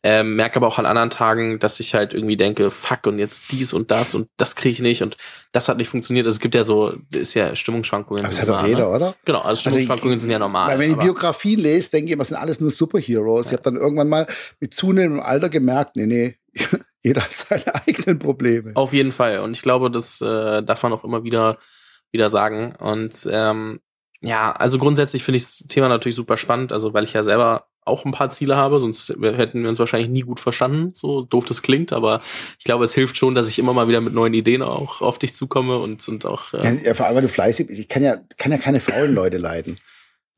Ähm, merke aber auch an anderen Tagen, dass ich halt irgendwie denke, fuck, und jetzt dies und das und das kriege ich nicht und das hat nicht funktioniert. Also es gibt ja so, ist ja Stimmungsschwankungen. Das hat doch jeder, ne? oder? Genau, also Stimmungsschwankungen also ich, sind ja normal. Weil wenn ich Biografien lese, denke ich immer, sind alles nur Superheroes. Ja. Ich habe dann irgendwann mal mit zunehmendem Alter gemerkt, nee, nee, jeder hat seine eigenen Probleme. Auf jeden Fall. Und ich glaube, das äh, darf man auch immer wieder, wieder sagen. Und ähm, ja, also grundsätzlich finde ich das Thema natürlich super spannend, also weil ich ja selber auch ein paar Ziele habe, sonst hätten wir uns wahrscheinlich nie gut verstanden, so doof das klingt, aber ich glaube, es hilft schon, dass ich immer mal wieder mit neuen Ideen auch auf dich zukomme und, und auch. Äh ja, vor allem, weil du fleißig bist. Ich kann ja, kann ja keine faulen Leute leiden.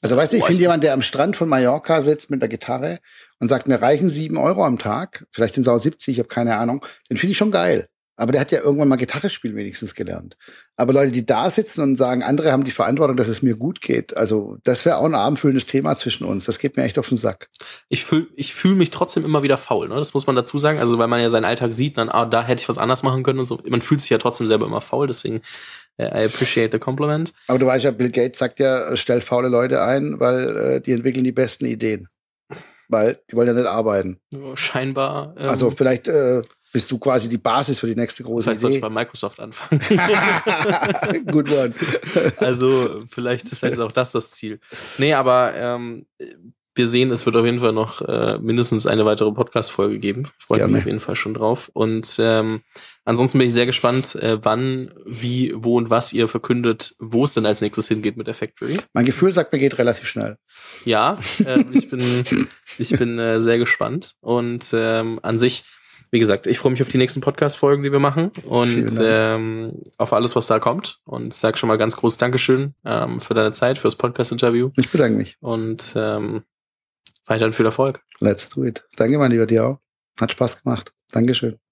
Also weißt du, ich finde jemand, der am Strand von Mallorca sitzt mit der Gitarre und sagt, mir reichen sieben Euro am Tag, vielleicht sind es auch 70, ich habe keine Ahnung, den finde ich schon geil. Aber der hat ja irgendwann mal Gitarre spielen wenigstens gelernt. Aber Leute, die da sitzen und sagen, andere haben die Verantwortung, dass es mir gut geht, also das wäre auch ein abendfüllendes Thema zwischen uns. Das geht mir echt auf den Sack. Ich fühle ich fühl mich trotzdem immer wieder faul, ne? Das muss man dazu sagen. Also weil man ja seinen Alltag sieht, dann, ah, da hätte ich was anders machen können und so. Man fühlt sich ja trotzdem selber immer faul, deswegen äh, I appreciate the compliment. Aber du weißt ja, Bill Gates sagt ja, stell faule Leute ein, weil äh, die entwickeln die besten Ideen. Weil die wollen ja nicht arbeiten. Scheinbar. Ähm, also vielleicht äh, bist du quasi die Basis für die nächste große vielleicht Idee. Vielleicht sollte ich bei Microsoft anfangen. Good one. also vielleicht, vielleicht ist auch das das Ziel. Nee, aber ähm, wir sehen, es wird auf jeden Fall noch äh, mindestens eine weitere Podcast-Folge geben. Freue mich auf jeden Fall schon drauf. Und ähm, ansonsten bin ich sehr gespannt, äh, wann, wie, wo und was ihr verkündet, wo es denn als nächstes hingeht mit der Factory. Mein Gefühl sagt, mir geht relativ schnell. Ja, äh, ich bin, ich bin äh, sehr gespannt. Und ähm, an sich wie gesagt, ich freue mich auf die nächsten Podcast-Folgen, die wir machen und ähm, auf alles, was da kommt. Und sag schon mal ganz großes Dankeschön ähm, für deine Zeit, fürs Podcast-Interview. Ich bedanke mich. Und ähm, weiterhin viel Erfolg. Let's do it. Danke, mein Lieber, dir auch. Hat Spaß gemacht. Dankeschön.